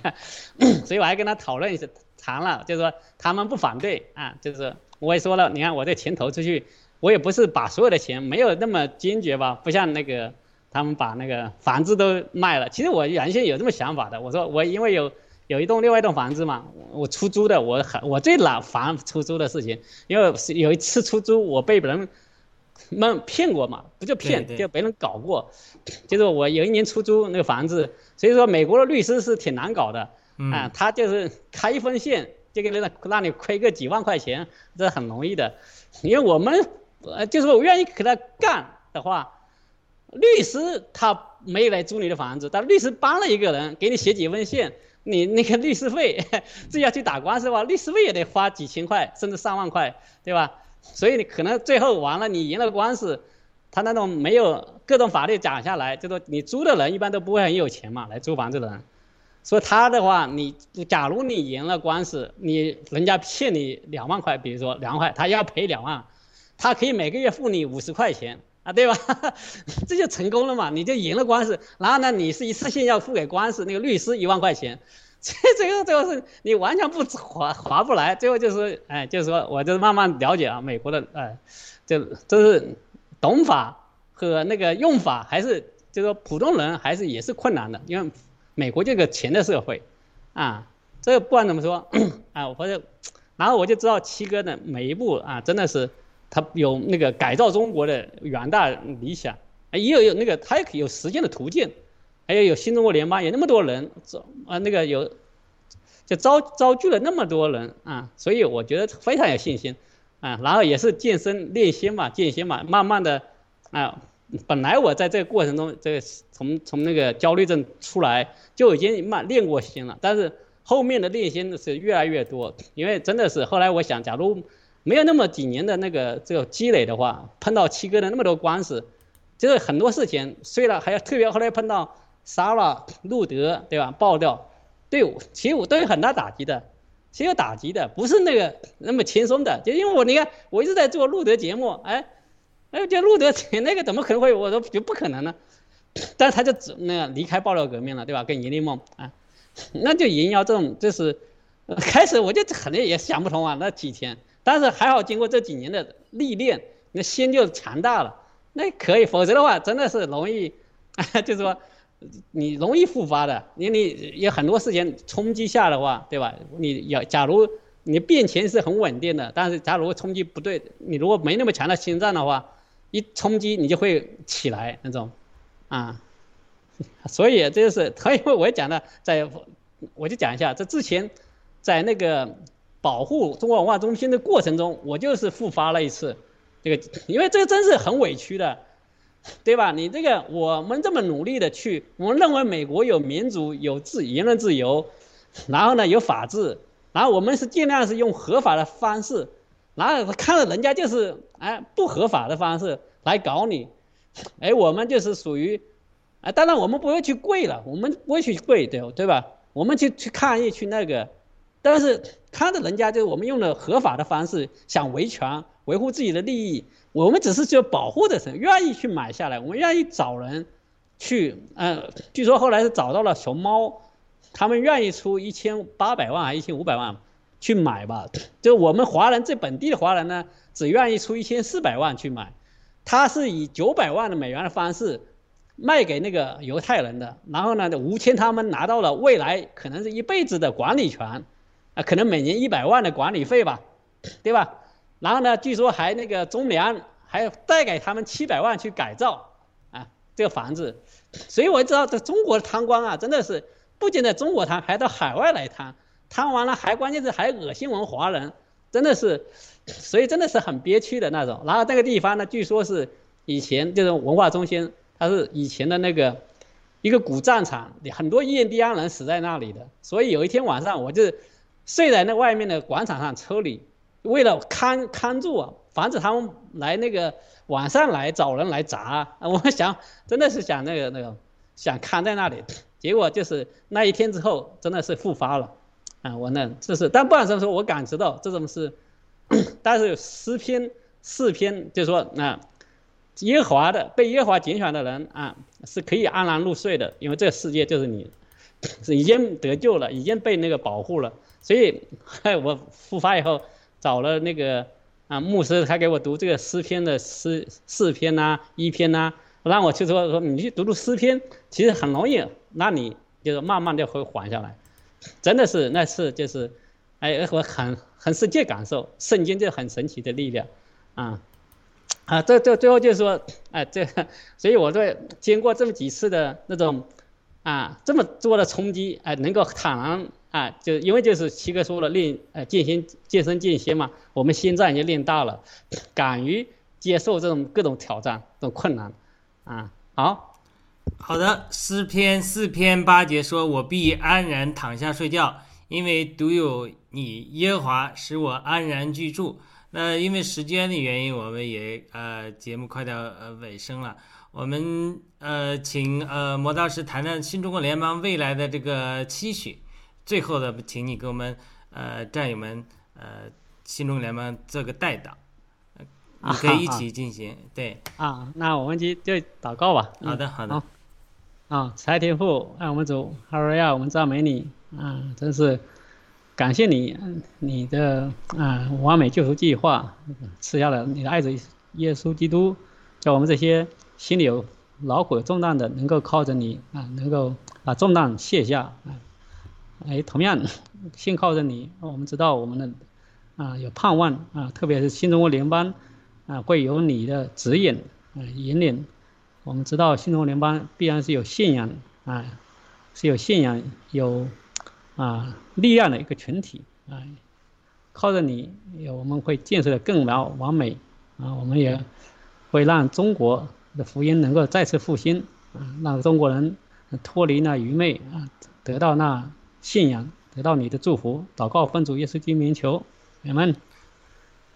所以我还跟他讨论一下，谈了，就是说他们不反对啊，就是我也说了，你看我这钱投出去，我也不是把所有的钱没有那么坚决吧，不像那个他们把那个房子都卖了，其实我原先有这么想法的，我说我因为有。有一栋另外一栋房子嘛，我出租的，我很我最老烦出租的事情，因为有一次出租我被别人们骗过嘛，不就骗，就被人搞过，就是我有一年出租那个房子，所以说美国的律师是挺难搞的，啊，他就是开一封信就给你让你亏个几万块钱，这很容易的，因为我们呃就是我愿意给他干的话，律师他没有来租你的房子，但律师帮了一个人给你写几份线。你那个律师费，这要去打官司的话，律师费也得花几千块，甚至上万块，对吧？所以你可能最后完了，你赢了官司，他那种没有各种法律讲下来，就说你租的人一般都不会很有钱嘛，来租房子的人。所以他的话，你假如你赢了官司，你人家骗你两万块，比如说两万块，他要赔两万，他可以每个月付你五十块钱。啊，对吧？这就成功了嘛，你就赢了官司。然后呢，你是一次性要付给官司那个律师一万块钱，这这个最后是你完全不划划不来。最后就是，哎，就是说，我就慢慢了解啊，美国的，哎，就这是懂法和那个用法，还是就是说普通人还是也是困难的，因为美国这个钱的社会，啊，这个不管怎么说，啊，我就，然后我就知道七哥的每一步啊，真的是。他有那个改造中国的远大理想，也有有那个他也有实践的途径，还有有新中国联邦有那么多人招啊那个有，就招招聚了那么多人啊，所以我觉得非常有信心啊。然后也是健身练心嘛，健心嘛，慢慢的啊，本来我在这个过程中，这个从从那个焦虑症出来就已经慢练过心了，但是后面的练心是越来越多，因为真的是后来我想，假如。没有那么几年的那个这个积累的话，碰到七哥的那么多官司，就是很多事情，虽然还要特别后来碰到沙拉路德对吧爆掉，对我其实我都有很大打击的，其实有打击的，不是那个那么轻松的，就因为我你看我一直在做路德节目，哎，哎就路德那个怎么可能会，我说就不可能呢，但是他就只那个离开爆料革命了对吧？跟盈利梦啊，那就营销这种就是开始我就肯定也想不通啊那几天。但是还好，经过这几年的历练，那心就强大了，那可以。否则的话，真的是容易，就是说，你容易复发的。你你有很多事情冲击下的话，对吧？你要假如你变钱是很稳定的，但是假如冲击不对，你如果没那么强的心脏的话，一冲击你就会起来那种，啊。所以这就是，所以我讲的，在我就讲一下，这之前在那个。保护中国文化中心的过程中，我就是复发了一次，这个，因为这个真是很委屈的，对吧？你这个我们这么努力的去，我们认为美国有民主、有自言论自由，然后呢有法治，然后我们是尽量是用合法的方式，然后看到人家就是哎不合法的方式来搞你，哎我们就是属于，哎当然我们不会去跪了，我们不会去跪，对对吧？我们去去抗议去那个。但是看着人家就是我们用了合法的方式想维权维护自己的利益，我们只是就保护的人愿意去买下来，我们愿意找人去，嗯，据说后来是找到了熊猫，他们愿意出一千八百万还一千五百万去买吧，就我们华人这本地的华人呢，只愿意出一千四百万去买，他是以九百万的美元的方式卖给那个犹太人的，然后呢，吴谦他们拿到了未来可能是一辈子的管理权。啊，可能每年一百万的管理费吧，对吧？然后呢，据说还那个中粮还贷给他们七百万去改造啊这个房子，所以我知道这中国的贪官啊，真的是不仅在中国贪，还到海外来贪，贪完了还关键是还恶心我们华人，真的是，所以真的是很憋屈的那种。然后这个地方呢，据说是以前这种文化中心，它是以前的那个一个古战场，很多印第安人死在那里的。所以有一天晚上，我就睡在那外面的广场上车里，为了看看住啊，防止他们来那个晚上来找人来砸。我想真的是想那个那个想看在那里，结果就是那一天之后真的是复发了。啊，我那这是，但不管怎么说，我感知到这种是，但是诗篇四篇就是说，那耶和华的被耶和华拣选的人啊，是可以安然入睡的，因为这个世界就是你，是已经得救了，已经被那个保护了。所以，我复发以后找了那个啊牧师，他给我读这个诗篇的诗四篇呐，一篇呐，让我去说说你去读读诗篇，其实很容易，那你就是慢慢的会缓下来。真的是那次就是，哎，我很很深切感受圣经这很神奇的力量，啊，啊，这这最后就是说，哎，这，所以我在经过这么几次的那种，啊，这么多的冲击，哎，能够坦然啊，就因为就是七哥说了练，呃，进行健身间歇嘛，我们心脏已经练大了，敢于接受这种各种挑战、这种困难，啊，好。好的，诗篇四篇八节说：“我必安然躺下睡觉，因为独有你耶和华使我安然居住。”那因为时间的原因，我们也呃节目快到呃尾声了，我们呃请呃磨刀石谈谈新中国联邦未来的这个期许。最后的，请你给我们呃战友们呃新中联盟做个代祷，你可以一起进行。对啊，那我们就就祷告吧。好的，好的。啊，财天父，爱我们主，哈利亚，我们赞美你啊！真是感谢你，你的啊完美救赎计划，赐下了你的爱子耶稣基督，叫我们这些心里有劳苦有重担的，能够靠着你啊，能够把重担卸下啊！哎，同样，信靠着你，我们知道我们的啊有盼望啊，特别是新中国联邦啊，会有你的指引啊引领。我们知道新中国联邦必然是有信仰啊，是有信仰有啊力量的一个群体啊，靠着你，我们会建设的更完完美啊，我们也会让中国的福音能够再次复兴啊，让中国人脱离那愚昧啊，得到那信仰，得到你的祝福。祷告奉主耶稣基督名求，阿门。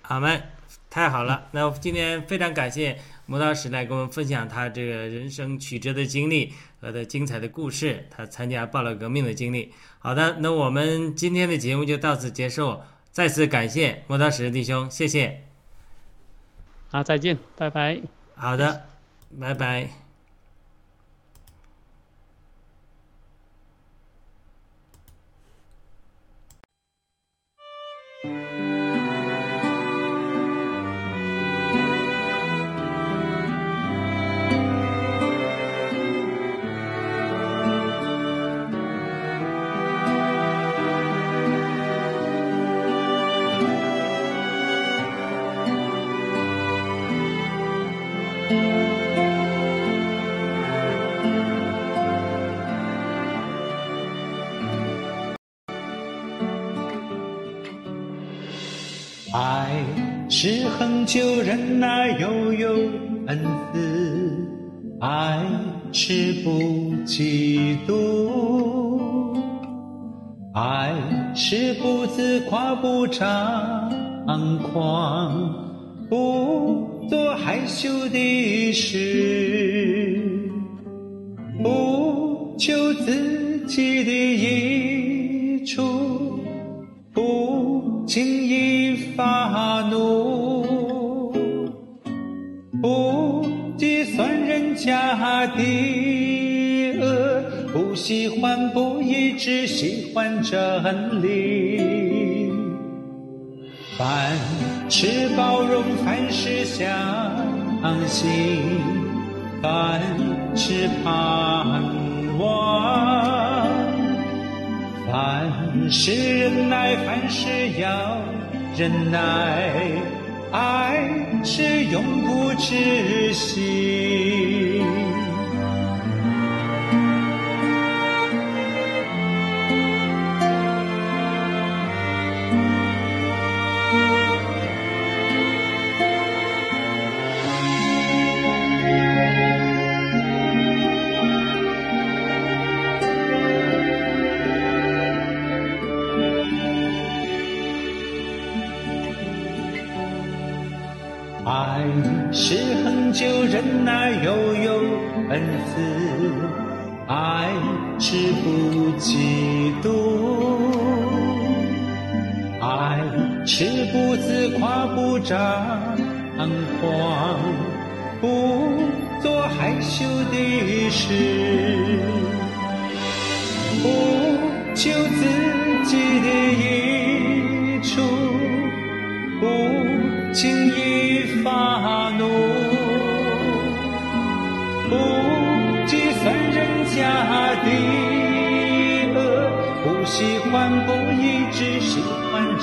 阿门。太好了，那今天非常感谢。磨刀石来跟我们分享他这个人生曲折的经历和他精彩的故事，他参加暴乱革命的经历。好的，那我们今天的节目就到此结束，再次感谢磨刀石弟兄，谢谢。好，再见，拜拜。好的，拜拜。是恒久忍耐，又有恩慈；爱是不嫉妒，爱是不自夸，不张狂，不做害羞的事，不求自己的益处，不轻易发怒。家的恶，不喜欢不义，只喜欢真理。凡事包容，凡事相信，凡事盼望，凡事忍耐，凡事要忍耐。爱是永不止息。是不嫉妒，爱是不自夸不张狂，不做害羞的事，